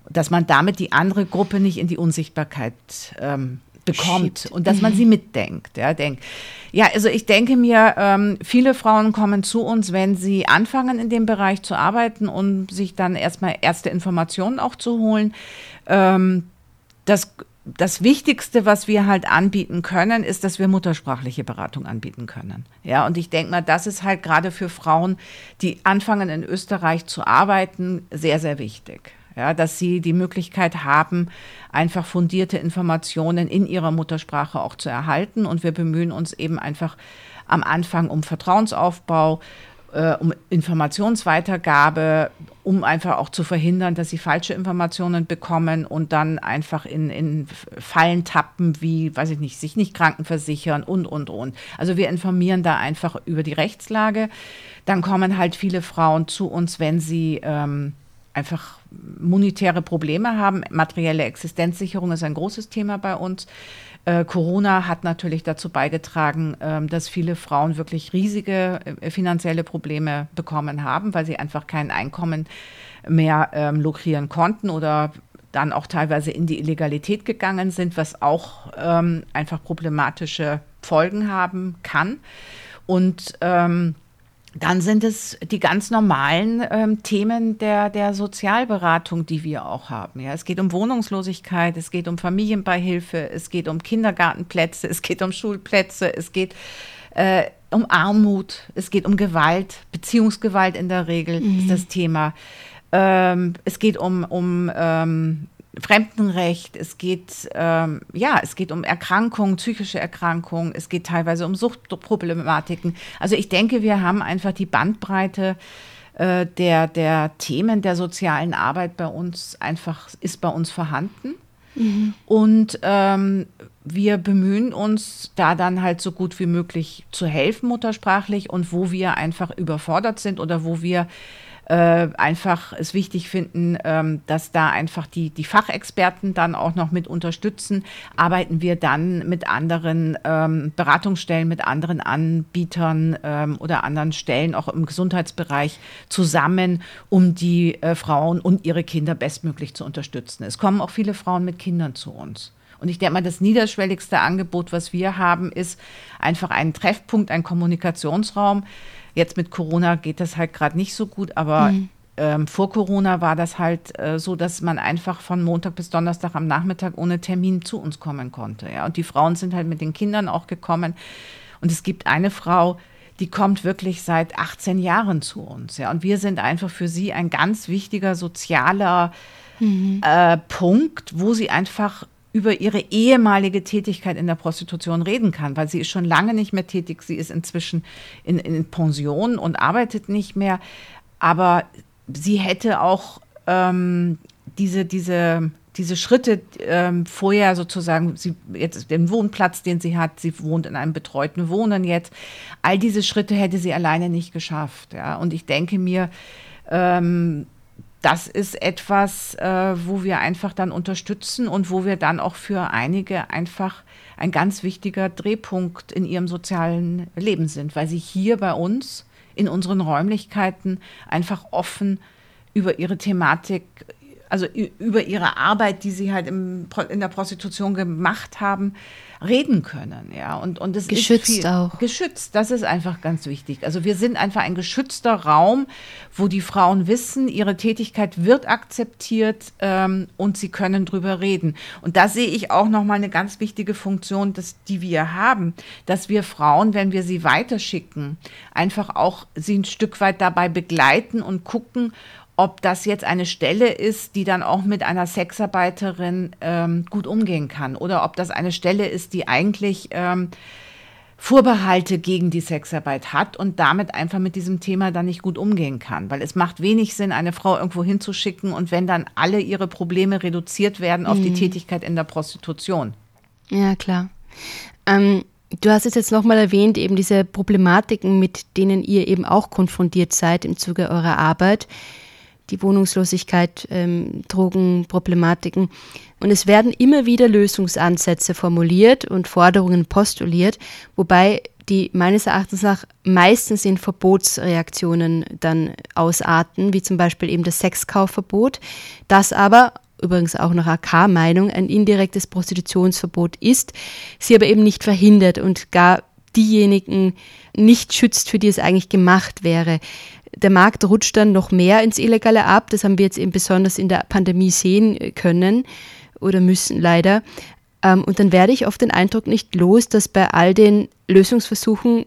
Dass man damit die andere Gruppe nicht in die Unsichtbarkeit ähm, bekommt Shit. und dass man sie mhm. mitdenkt. Ja, denkt. ja, also ich denke mir, ähm, viele Frauen kommen zu uns, wenn sie anfangen in dem Bereich zu arbeiten und sich dann erstmal erste Informationen auch zu holen. Ähm, das das Wichtigste, was wir halt anbieten können, ist, dass wir muttersprachliche Beratung anbieten können. Ja, und ich denke mal, das ist halt gerade für Frauen, die anfangen in Österreich zu arbeiten, sehr, sehr wichtig ja, dass sie die Möglichkeit haben, einfach fundierte Informationen in ihrer Muttersprache auch zu erhalten. Und wir bemühen uns eben einfach am Anfang um Vertrauensaufbau, äh, um Informationsweitergabe, um einfach auch zu verhindern, dass sie falsche Informationen bekommen und dann einfach in, in Fallen tappen, wie, weiß ich nicht, sich nicht krankenversichern und, und, und. Also wir informieren da einfach über die Rechtslage. Dann kommen halt viele Frauen zu uns, wenn sie ähm, einfach monetäre Probleme haben. Materielle Existenzsicherung ist ein großes Thema bei uns. Äh, Corona hat natürlich dazu beigetragen, äh, dass viele Frauen wirklich riesige äh, finanzielle Probleme bekommen haben, weil sie einfach kein Einkommen mehr ähm, lukrieren konnten oder dann auch teilweise in die Illegalität gegangen sind, was auch ähm, einfach problematische Folgen haben kann. Und ähm, dann sind es die ganz normalen ähm, Themen der, der Sozialberatung, die wir auch haben. Ja, es geht um Wohnungslosigkeit, es geht um Familienbeihilfe, es geht um Kindergartenplätze, es geht um Schulplätze, es geht äh, um Armut, es geht um Gewalt, Beziehungsgewalt in der Regel mhm. ist das Thema. Ähm, es geht um, um ähm, Fremdenrecht, es geht, ähm, ja, es geht um Erkrankungen, psychische Erkrankungen, es geht teilweise um Suchtproblematiken. Also ich denke, wir haben einfach die Bandbreite äh, der, der Themen der sozialen Arbeit bei uns einfach, ist bei uns vorhanden. Mhm. Und ähm, wir bemühen uns, da dann halt so gut wie möglich zu helfen, muttersprachlich, und wo wir einfach überfordert sind oder wo wir äh, einfach es wichtig finden, ähm, dass da einfach die, die Fachexperten dann auch noch mit unterstützen, arbeiten wir dann mit anderen ähm, Beratungsstellen, mit anderen Anbietern ähm, oder anderen Stellen auch im Gesundheitsbereich zusammen, um die äh, Frauen und ihre Kinder bestmöglich zu unterstützen. Es kommen auch viele Frauen mit Kindern zu uns. Und ich denke mal, das niederschwelligste Angebot, was wir haben, ist einfach ein Treffpunkt, ein Kommunikationsraum, Jetzt mit Corona geht das halt gerade nicht so gut, aber mhm. ähm, vor Corona war das halt äh, so, dass man einfach von Montag bis Donnerstag am Nachmittag ohne Termin zu uns kommen konnte. Ja? Und die Frauen sind halt mit den Kindern auch gekommen. Und es gibt eine Frau, die kommt wirklich seit 18 Jahren zu uns. Ja? Und wir sind einfach für sie ein ganz wichtiger sozialer mhm. äh, Punkt, wo sie einfach über ihre ehemalige Tätigkeit in der Prostitution reden kann, weil sie ist schon lange nicht mehr tätig. Sie ist inzwischen in, in Pension und arbeitet nicht mehr. Aber sie hätte auch ähm, diese, diese, diese Schritte ähm, vorher sozusagen, sie jetzt den Wohnplatz, den sie hat, sie wohnt in einem betreuten Wohnen jetzt, all diese Schritte hätte sie alleine nicht geschafft. Ja? Und ich denke mir, ähm, das ist etwas, äh, wo wir einfach dann unterstützen und wo wir dann auch für einige einfach ein ganz wichtiger Drehpunkt in ihrem sozialen Leben sind, weil sie hier bei uns in unseren Räumlichkeiten einfach offen über ihre Thematik, also über ihre Arbeit, die sie halt im, in der Prostitution gemacht haben, reden können, ja. Und, und es geschützt ist viel, auch. Geschützt, das ist einfach ganz wichtig. Also wir sind einfach ein geschützter Raum, wo die Frauen wissen, ihre Tätigkeit wird akzeptiert ähm, und sie können drüber reden. Und da sehe ich auch nochmal eine ganz wichtige Funktion, dass, die wir haben, dass wir Frauen, wenn wir sie weiterschicken, einfach auch sie ein Stück weit dabei begleiten und gucken, ob das jetzt eine Stelle ist, die dann auch mit einer Sexarbeiterin ähm, gut umgehen kann oder ob das eine Stelle ist, die eigentlich ähm, Vorbehalte gegen die Sexarbeit hat und damit einfach mit diesem Thema dann nicht gut umgehen kann. Weil es macht wenig Sinn, eine Frau irgendwo hinzuschicken und wenn dann alle ihre Probleme reduziert werden auf mhm. die Tätigkeit in der Prostitution. Ja, klar. Ähm, du hast es jetzt nochmal erwähnt, eben diese Problematiken, mit denen ihr eben auch konfrontiert seid im Zuge eurer Arbeit die Wohnungslosigkeit, ähm, Drogenproblematiken. Und es werden immer wieder Lösungsansätze formuliert und Forderungen postuliert, wobei die meines Erachtens nach meistens in Verbotsreaktionen dann ausarten, wie zum Beispiel eben das Sexkaufverbot, das aber übrigens auch nach AK-Meinung ein indirektes Prostitutionsverbot ist, sie aber eben nicht verhindert und gar diejenigen nicht schützt, für die es eigentlich gemacht wäre der Markt rutscht dann noch mehr ins Illegale ab. Das haben wir jetzt eben besonders in der Pandemie sehen können oder müssen leider. Ähm, und dann werde ich oft den Eindruck nicht los, dass bei all den Lösungsversuchen,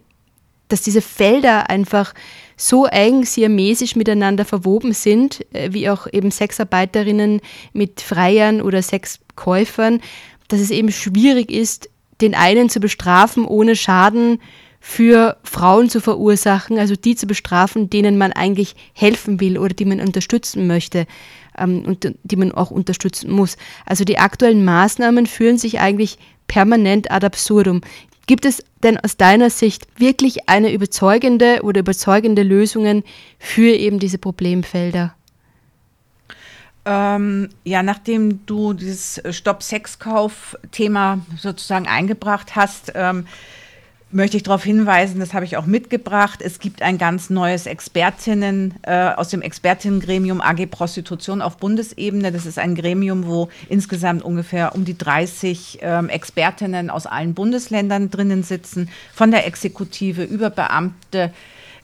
dass diese Felder einfach so eng siamesisch miteinander verwoben sind, äh, wie auch eben Sexarbeiterinnen mit Freiern oder Sexkäufern, dass es eben schwierig ist, den einen zu bestrafen, ohne Schaden für Frauen zu verursachen, also die zu bestrafen, denen man eigentlich helfen will oder die man unterstützen möchte ähm, und die man auch unterstützen muss. Also die aktuellen Maßnahmen führen sich eigentlich permanent ad absurdum. Gibt es denn aus deiner Sicht wirklich eine überzeugende oder überzeugende Lösungen für eben diese Problemfelder? Ähm, ja, nachdem du dieses Stopp-Sexkauf-Thema sozusagen eingebracht hast, ähm, möchte ich darauf hinweisen, das habe ich auch mitgebracht. Es gibt ein ganz neues Expertinnen äh, aus dem Expertinnengremium AG Prostitution auf Bundesebene. Das ist ein Gremium, wo insgesamt ungefähr um die 30 ähm, Expertinnen aus allen Bundesländern drinnen sitzen, von der Exekutive über Beamte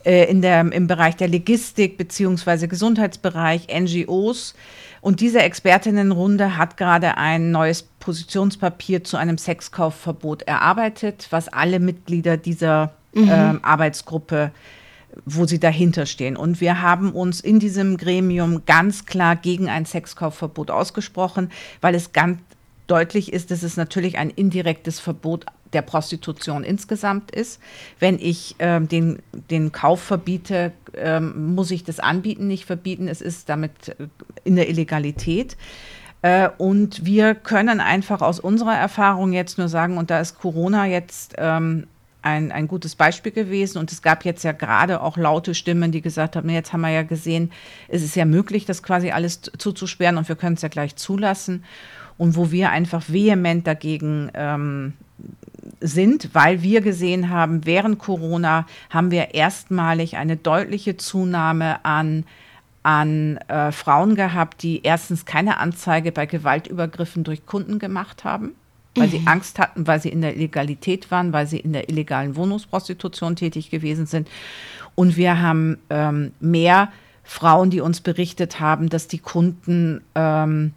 äh, in der, im Bereich der Logistik beziehungsweise Gesundheitsbereich, NGOs. Und diese Expertinnenrunde hat gerade ein neues Positionspapier zu einem Sexkaufverbot erarbeitet, was alle Mitglieder dieser mhm. ähm, Arbeitsgruppe wo sie dahinter stehen. Und wir haben uns in diesem Gremium ganz klar gegen ein Sexkaufverbot ausgesprochen, weil es ganz deutlich ist, dass es natürlich ein indirektes Verbot der Prostitution insgesamt ist. Wenn ich ähm, den, den Kauf verbiete, ähm, muss ich das Anbieten nicht verbieten. Es ist damit äh, in der Illegalität. Äh, und wir können einfach aus unserer Erfahrung jetzt nur sagen, und da ist Corona jetzt ähm, ein, ein gutes Beispiel gewesen. Und es gab jetzt ja gerade auch laute Stimmen, die gesagt haben, jetzt haben wir ja gesehen, es ist ja möglich, das quasi alles zuzusperren und wir können es ja gleich zulassen. Und wo wir einfach vehement dagegen ähm, sind, weil wir gesehen haben, während Corona haben wir erstmalig eine deutliche Zunahme an an äh, Frauen gehabt, die erstens keine Anzeige bei Gewaltübergriffen durch Kunden gemacht haben, weil mhm. sie Angst hatten, weil sie in der Illegalität waren, weil sie in der illegalen Wohnungsprostitution tätig gewesen sind. Und wir haben ähm, mehr Frauen, die uns berichtet haben, dass die Kunden ähm,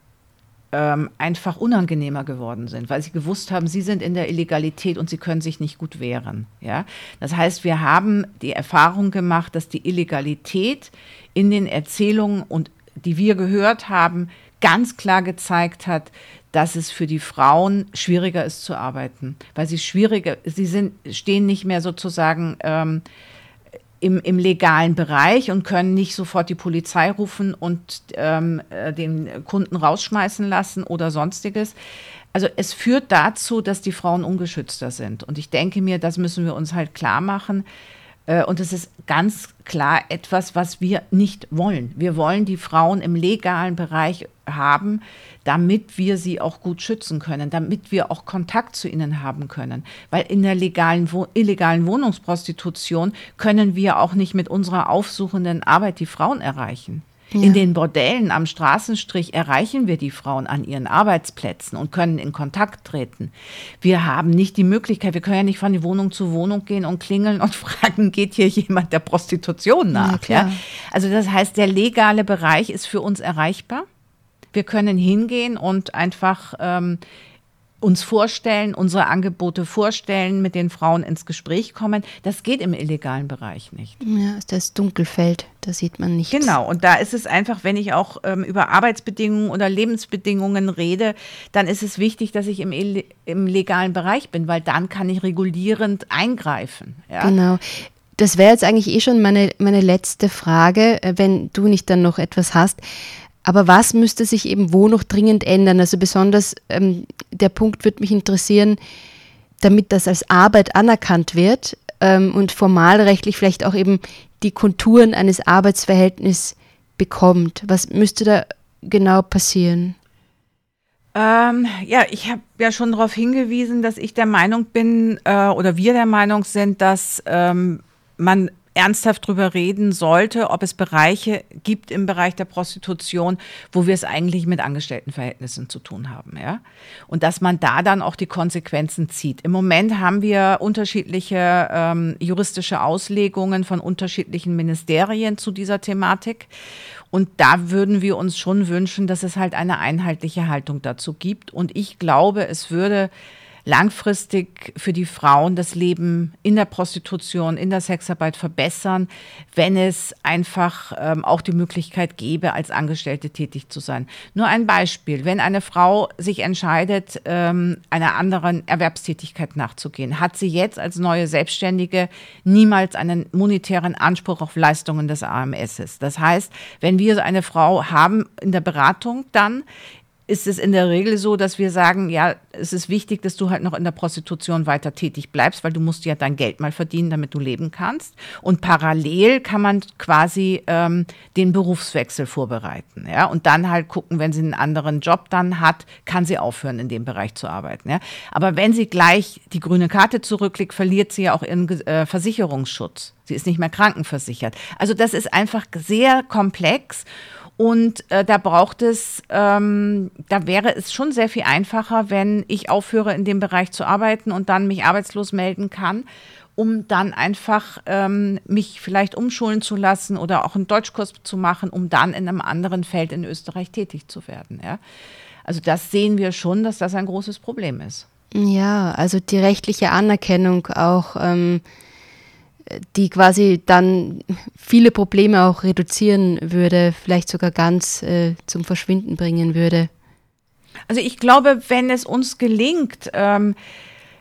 ähm, einfach unangenehmer geworden sind, weil sie gewusst haben, sie sind in der Illegalität und sie können sich nicht gut wehren. Ja? Das heißt, wir haben die Erfahrung gemacht, dass die Illegalität in den Erzählungen und die wir gehört haben, ganz klar gezeigt hat, dass es für die Frauen schwieriger ist zu arbeiten, weil sie schwieriger, sie sind, stehen nicht mehr sozusagen ähm, im, im legalen Bereich und können nicht sofort die Polizei rufen und ähm, äh, den Kunden rausschmeißen lassen oder sonstiges. Also es führt dazu, dass die Frauen ungeschützter sind. Und ich denke mir, das müssen wir uns halt klar machen. Äh, und es ist ganz klar etwas, was wir nicht wollen. Wir wollen die Frauen im legalen Bereich haben, damit wir sie auch gut schützen können, damit wir auch Kontakt zu ihnen haben können. Weil in der legalen, illegalen Wohnungsprostitution können wir auch nicht mit unserer aufsuchenden Arbeit die Frauen erreichen. Ja. In den Bordellen am Straßenstrich erreichen wir die Frauen an ihren Arbeitsplätzen und können in Kontakt treten. Wir haben nicht die Möglichkeit, wir können ja nicht von Wohnung zu Wohnung gehen und klingeln und fragen, geht hier jemand der Prostitution nach? Ja, ja? Also das heißt, der legale Bereich ist für uns erreichbar. Wir können hingehen und einfach ähm, uns vorstellen, unsere Angebote vorstellen, mit den Frauen ins Gespräch kommen. Das geht im illegalen Bereich nicht. Ja, das Dunkelfeld, da sieht man nichts. Genau, und da ist es einfach, wenn ich auch ähm, über Arbeitsbedingungen oder Lebensbedingungen rede, dann ist es wichtig, dass ich im, im legalen Bereich bin, weil dann kann ich regulierend eingreifen. Ja? Genau. Das wäre jetzt eigentlich eh schon meine, meine letzte Frage, äh, wenn du nicht dann noch etwas hast. Aber was müsste sich eben wo noch dringend ändern? Also besonders ähm, der Punkt würde mich interessieren, damit das als Arbeit anerkannt wird ähm, und formalrechtlich vielleicht auch eben die Konturen eines Arbeitsverhältnisses bekommt. Was müsste da genau passieren? Ähm, ja, ich habe ja schon darauf hingewiesen, dass ich der Meinung bin äh, oder wir der Meinung sind, dass ähm, man ernsthaft drüber reden sollte, ob es Bereiche gibt im Bereich der Prostitution, wo wir es eigentlich mit Angestelltenverhältnissen zu tun haben, ja. Und dass man da dann auch die Konsequenzen zieht. Im Moment haben wir unterschiedliche ähm, juristische Auslegungen von unterschiedlichen Ministerien zu dieser Thematik. Und da würden wir uns schon wünschen, dass es halt eine einheitliche Haltung dazu gibt. Und ich glaube, es würde langfristig für die Frauen das Leben in der Prostitution, in der Sexarbeit verbessern, wenn es einfach ähm, auch die Möglichkeit gäbe, als Angestellte tätig zu sein. Nur ein Beispiel. Wenn eine Frau sich entscheidet, ähm, einer anderen Erwerbstätigkeit nachzugehen, hat sie jetzt als neue Selbstständige niemals einen monetären Anspruch auf Leistungen des AMS. Das heißt, wenn wir eine Frau haben in der Beratung, dann ist es in der Regel so, dass wir sagen, ja, es ist wichtig, dass du halt noch in der Prostitution weiter tätig bleibst, weil du musst ja dein Geld mal verdienen, damit du leben kannst. Und parallel kann man quasi ähm, den Berufswechsel vorbereiten, ja, und dann halt gucken, wenn sie einen anderen Job dann hat, kann sie aufhören, in dem Bereich zu arbeiten, ja. Aber wenn sie gleich die grüne Karte zurücklegt, verliert sie ja auch ihren äh, Versicherungsschutz. Sie ist nicht mehr krankenversichert. Also das ist einfach sehr komplex. Und äh, da braucht es, ähm, da wäre es schon sehr viel einfacher, wenn ich aufhöre, in dem Bereich zu arbeiten und dann mich arbeitslos melden kann, um dann einfach ähm, mich vielleicht umschulen zu lassen oder auch einen Deutschkurs zu machen, um dann in einem anderen Feld in Österreich tätig zu werden. Ja? Also das sehen wir schon, dass das ein großes Problem ist. Ja, also die rechtliche Anerkennung auch. Ähm die quasi dann viele Probleme auch reduzieren würde, vielleicht sogar ganz äh, zum Verschwinden bringen würde. Also ich glaube, wenn es uns gelingt, ähm,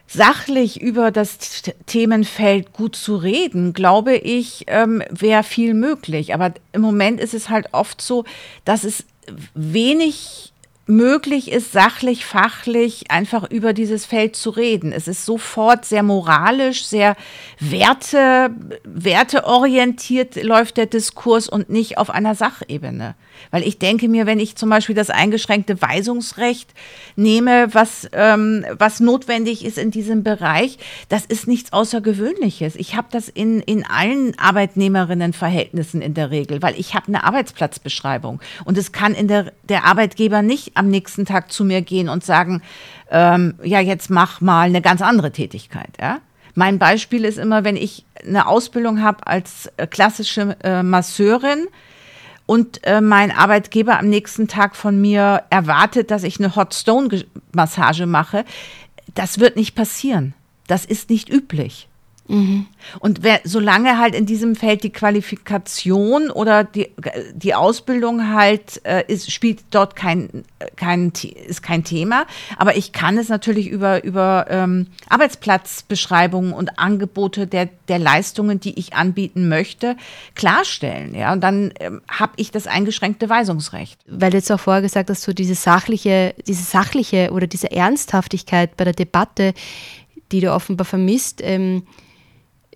sachlich über das Themenfeld gut zu reden, glaube ich, ähm, wäre viel möglich. Aber im Moment ist es halt oft so, dass es wenig möglich ist, sachlich, fachlich einfach über dieses Feld zu reden. Es ist sofort sehr moralisch, sehr Werte, werteorientiert läuft der Diskurs und nicht auf einer Sachebene. Weil ich denke mir, wenn ich zum Beispiel das eingeschränkte Weisungsrecht nehme, was, ähm, was notwendig ist in diesem Bereich, das ist nichts Außergewöhnliches. Ich habe das in, in allen Arbeitnehmerinnenverhältnissen in der Regel, weil ich habe eine Arbeitsplatzbeschreibung. Und es kann in der, der Arbeitgeber nicht am nächsten Tag zu mir gehen und sagen, ähm, ja, jetzt mach mal eine ganz andere Tätigkeit. Ja? Mein Beispiel ist immer, wenn ich eine Ausbildung habe als äh, klassische äh, Masseurin, und äh, mein Arbeitgeber am nächsten Tag von mir erwartet, dass ich eine Hot Stone Massage mache, das wird nicht passieren. Das ist nicht üblich. Mhm. Und wer, solange halt in diesem Feld die Qualifikation oder die, die Ausbildung halt äh, ist, spielt dort kein, kein, ist kein Thema. Aber ich kann es natürlich über, über ähm, Arbeitsplatzbeschreibungen und Angebote der, der Leistungen, die ich anbieten möchte, klarstellen. Ja? Und dann ähm, habe ich das eingeschränkte Weisungsrecht. Weil du jetzt auch vorher gesagt hast, so diese sachliche, diese sachliche oder diese Ernsthaftigkeit bei der Debatte, die du offenbar vermisst, ähm,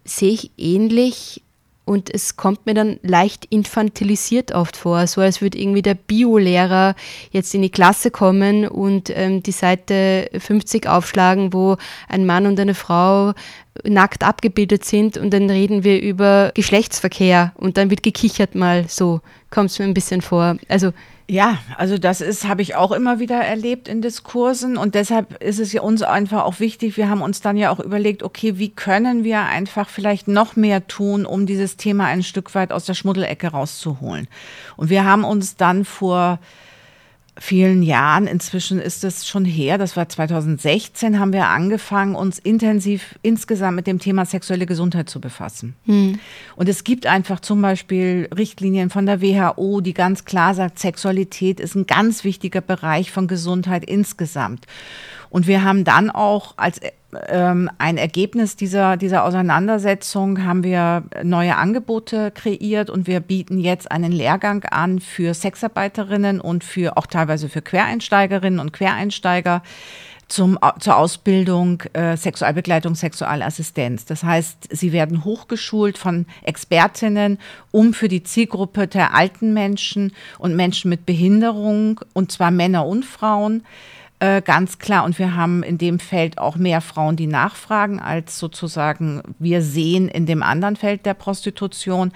sehe ich ähnlich und es kommt mir dann leicht infantilisiert oft vor, so als würde irgendwie der Biolehrer jetzt in die Klasse kommen und ähm, die Seite 50 aufschlagen, wo ein Mann und eine Frau nackt abgebildet sind und dann reden wir über Geschlechtsverkehr und dann wird gekichert mal so, kommt es mir ein bisschen vor. Also ja, also das ist, habe ich auch immer wieder erlebt in Diskursen und deshalb ist es ja uns einfach auch wichtig. Wir haben uns dann ja auch überlegt, okay, wie können wir einfach vielleicht noch mehr tun, um dieses Thema ein Stück weit aus der Schmuddelecke rauszuholen. Und wir haben uns dann vor vielen Jahren, inzwischen ist es schon her, das war 2016, haben wir angefangen, uns intensiv insgesamt mit dem Thema sexuelle Gesundheit zu befassen. Hm. Und es gibt einfach zum Beispiel Richtlinien von der WHO, die ganz klar sagt, Sexualität ist ein ganz wichtiger Bereich von Gesundheit insgesamt. Und wir haben dann auch als ähm, ein Ergebnis dieser, dieser Auseinandersetzung haben wir neue Angebote kreiert und wir bieten jetzt einen Lehrgang an für Sexarbeiterinnen und für auch teilweise für Quereinsteigerinnen und Quereinsteiger zum, zur Ausbildung äh, Sexualbegleitung, Sexualassistenz. Das heißt, sie werden hochgeschult von Expertinnen, um für die Zielgruppe der alten Menschen und Menschen mit Behinderung, und zwar Männer und Frauen, äh, ganz klar. Und wir haben in dem Feld auch mehr Frauen, die nachfragen, als sozusagen wir sehen in dem anderen Feld der Prostitution.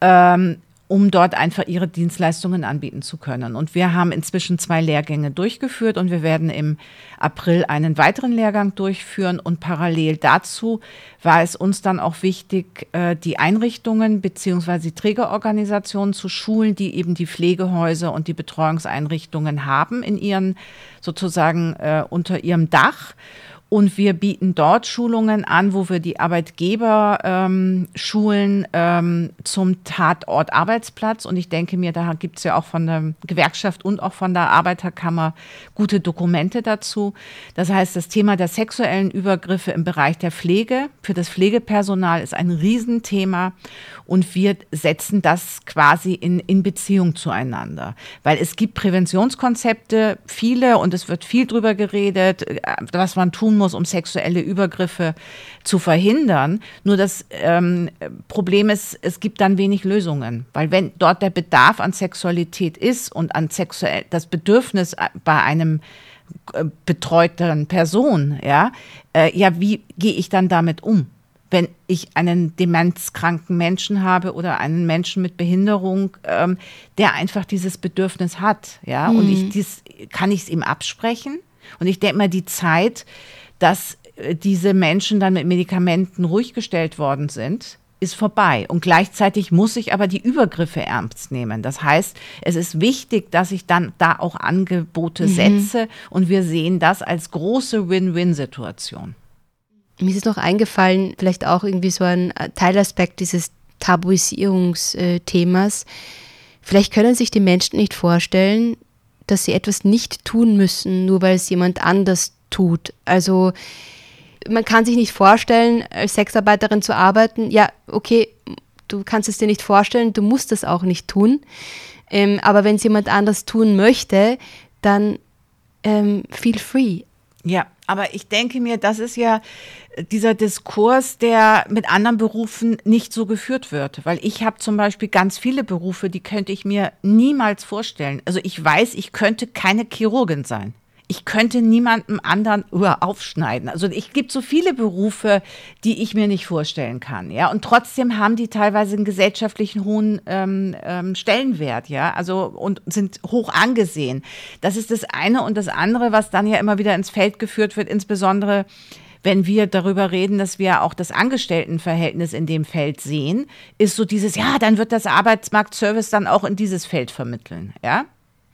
Ähm, um dort einfach ihre Dienstleistungen anbieten zu können. Und wir haben inzwischen zwei Lehrgänge durchgeführt und wir werden im April einen weiteren Lehrgang durchführen. Und parallel dazu war es uns dann auch wichtig, äh, die Einrichtungen beziehungsweise die Trägerorganisationen zu schulen, die eben die Pflegehäuser und die Betreuungseinrichtungen haben in ihren sozusagen äh, unter ihrem Dach und wir bieten dort Schulungen an, wo wir die Arbeitgeber ähm, schulen ähm, zum Tatort Arbeitsplatz. Und ich denke mir, da gibt es ja auch von der Gewerkschaft und auch von der Arbeiterkammer gute Dokumente dazu. Das heißt, das Thema der sexuellen Übergriffe im Bereich der Pflege für das Pflegepersonal ist ein Riesenthema. Und wir setzen das quasi in, in Beziehung zueinander. Weil es gibt Präventionskonzepte, viele, und es wird viel drüber geredet, äh, was man tun muss, um sexuelle Übergriffe zu verhindern. Nur das ähm, Problem ist, es gibt dann wenig Lösungen, weil wenn dort der Bedarf an Sexualität ist und an sexuell das Bedürfnis bei einem äh, betreuten Person, ja, äh, ja, wie gehe ich dann damit um? wenn ich einen demenzkranken Menschen habe oder einen Menschen mit Behinderung, ähm, der einfach dieses Bedürfnis hat, ja, mhm. und ich dies, kann ich es ihm absprechen? Und ich denke mal, die Zeit, dass äh, diese Menschen dann mit Medikamenten ruhig gestellt worden sind, ist vorbei. Und gleichzeitig muss ich aber die Übergriffe ernst nehmen. Das heißt, es ist wichtig, dass ich dann da auch Angebote mhm. setze und wir sehen das als große Win-Win-Situation. Mir ist noch eingefallen, vielleicht auch irgendwie so ein äh, Teilaspekt dieses Tabuisierungsthemas. Vielleicht können sich die Menschen nicht vorstellen, dass sie etwas nicht tun müssen, nur weil es jemand anders tut. Also man kann sich nicht vorstellen, als Sexarbeiterin zu arbeiten. Ja, okay, du kannst es dir nicht vorstellen, du musst es auch nicht tun. Ähm, aber wenn es jemand anders tun möchte, dann ähm, feel free. Ja, aber ich denke mir, das ist ja dieser Diskurs, der mit anderen Berufen nicht so geführt wird. Weil ich habe zum Beispiel ganz viele Berufe, die könnte ich mir niemals vorstellen. Also ich weiß, ich könnte keine Chirurgin sein ich könnte niemandem anderen aufschneiden. Also es gibt so viele Berufe, die ich mir nicht vorstellen kann, ja. Und trotzdem haben die teilweise einen gesellschaftlichen hohen ähm, ähm, Stellenwert, ja. Also und sind hoch angesehen. Das ist das eine und das andere, was dann ja immer wieder ins Feld geführt wird, insbesondere wenn wir darüber reden, dass wir auch das Angestelltenverhältnis in dem Feld sehen, ist so dieses, ja, dann wird das Arbeitsmarktservice dann auch in dieses Feld vermitteln, ja.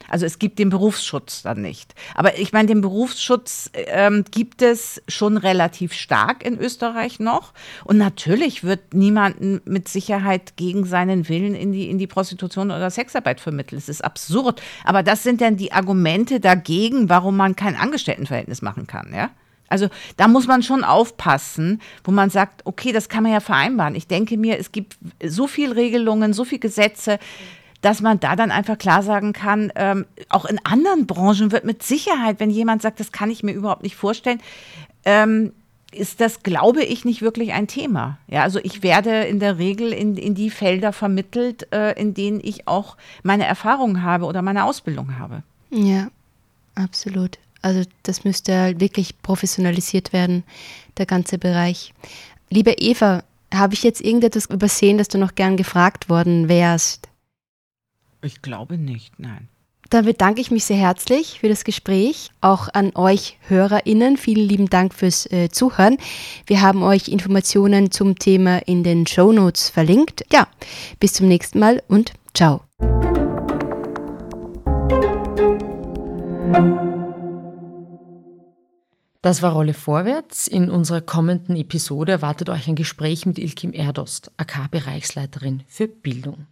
Also es gibt den Berufsschutz dann nicht. Aber ich meine, den Berufsschutz ähm, gibt es schon relativ stark in Österreich noch. Und natürlich wird niemanden mit Sicherheit gegen seinen Willen in die, in die Prostitution oder Sexarbeit vermittelt. Es ist absurd. Aber das sind dann die Argumente dagegen, warum man kein Angestelltenverhältnis machen kann, ja? Also da muss man schon aufpassen, wo man sagt, okay, das kann man ja vereinbaren. Ich denke mir, es gibt so viele Regelungen, so viele Gesetze dass man da dann einfach klar sagen kann, ähm, auch in anderen Branchen wird mit Sicherheit, wenn jemand sagt, das kann ich mir überhaupt nicht vorstellen, ähm, ist das, glaube ich, nicht wirklich ein Thema. Ja, also ich werde in der Regel in, in die Felder vermittelt, äh, in denen ich auch meine Erfahrungen habe oder meine Ausbildung habe. Ja, absolut. Also das müsste wirklich professionalisiert werden, der ganze Bereich. Liebe Eva, habe ich jetzt irgendetwas übersehen, dass du noch gern gefragt worden wärst? Ich glaube nicht, nein. Dann bedanke ich mich sehr herzlich für das Gespräch. Auch an euch HörerInnen. Vielen lieben Dank fürs äh, Zuhören. Wir haben euch Informationen zum Thema in den Show Notes verlinkt. Ja, bis zum nächsten Mal und ciao. Das war Rolle vorwärts. In unserer kommenden Episode erwartet euch ein Gespräch mit Ilkim Erdost, AK-Bereichsleiterin für Bildung.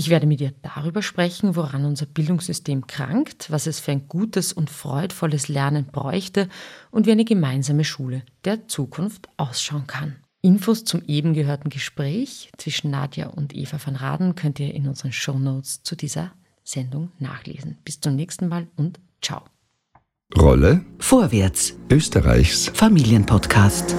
Ich werde mit ihr darüber sprechen, woran unser Bildungssystem krankt, was es für ein gutes und freudvolles Lernen bräuchte und wie eine gemeinsame Schule der Zukunft ausschauen kann. Infos zum eben gehörten Gespräch zwischen Nadja und Eva van Raden könnt ihr in unseren Shownotes zu dieser Sendung nachlesen. Bis zum nächsten Mal und ciao. Rolle Vorwärts Österreichs Familienpodcast.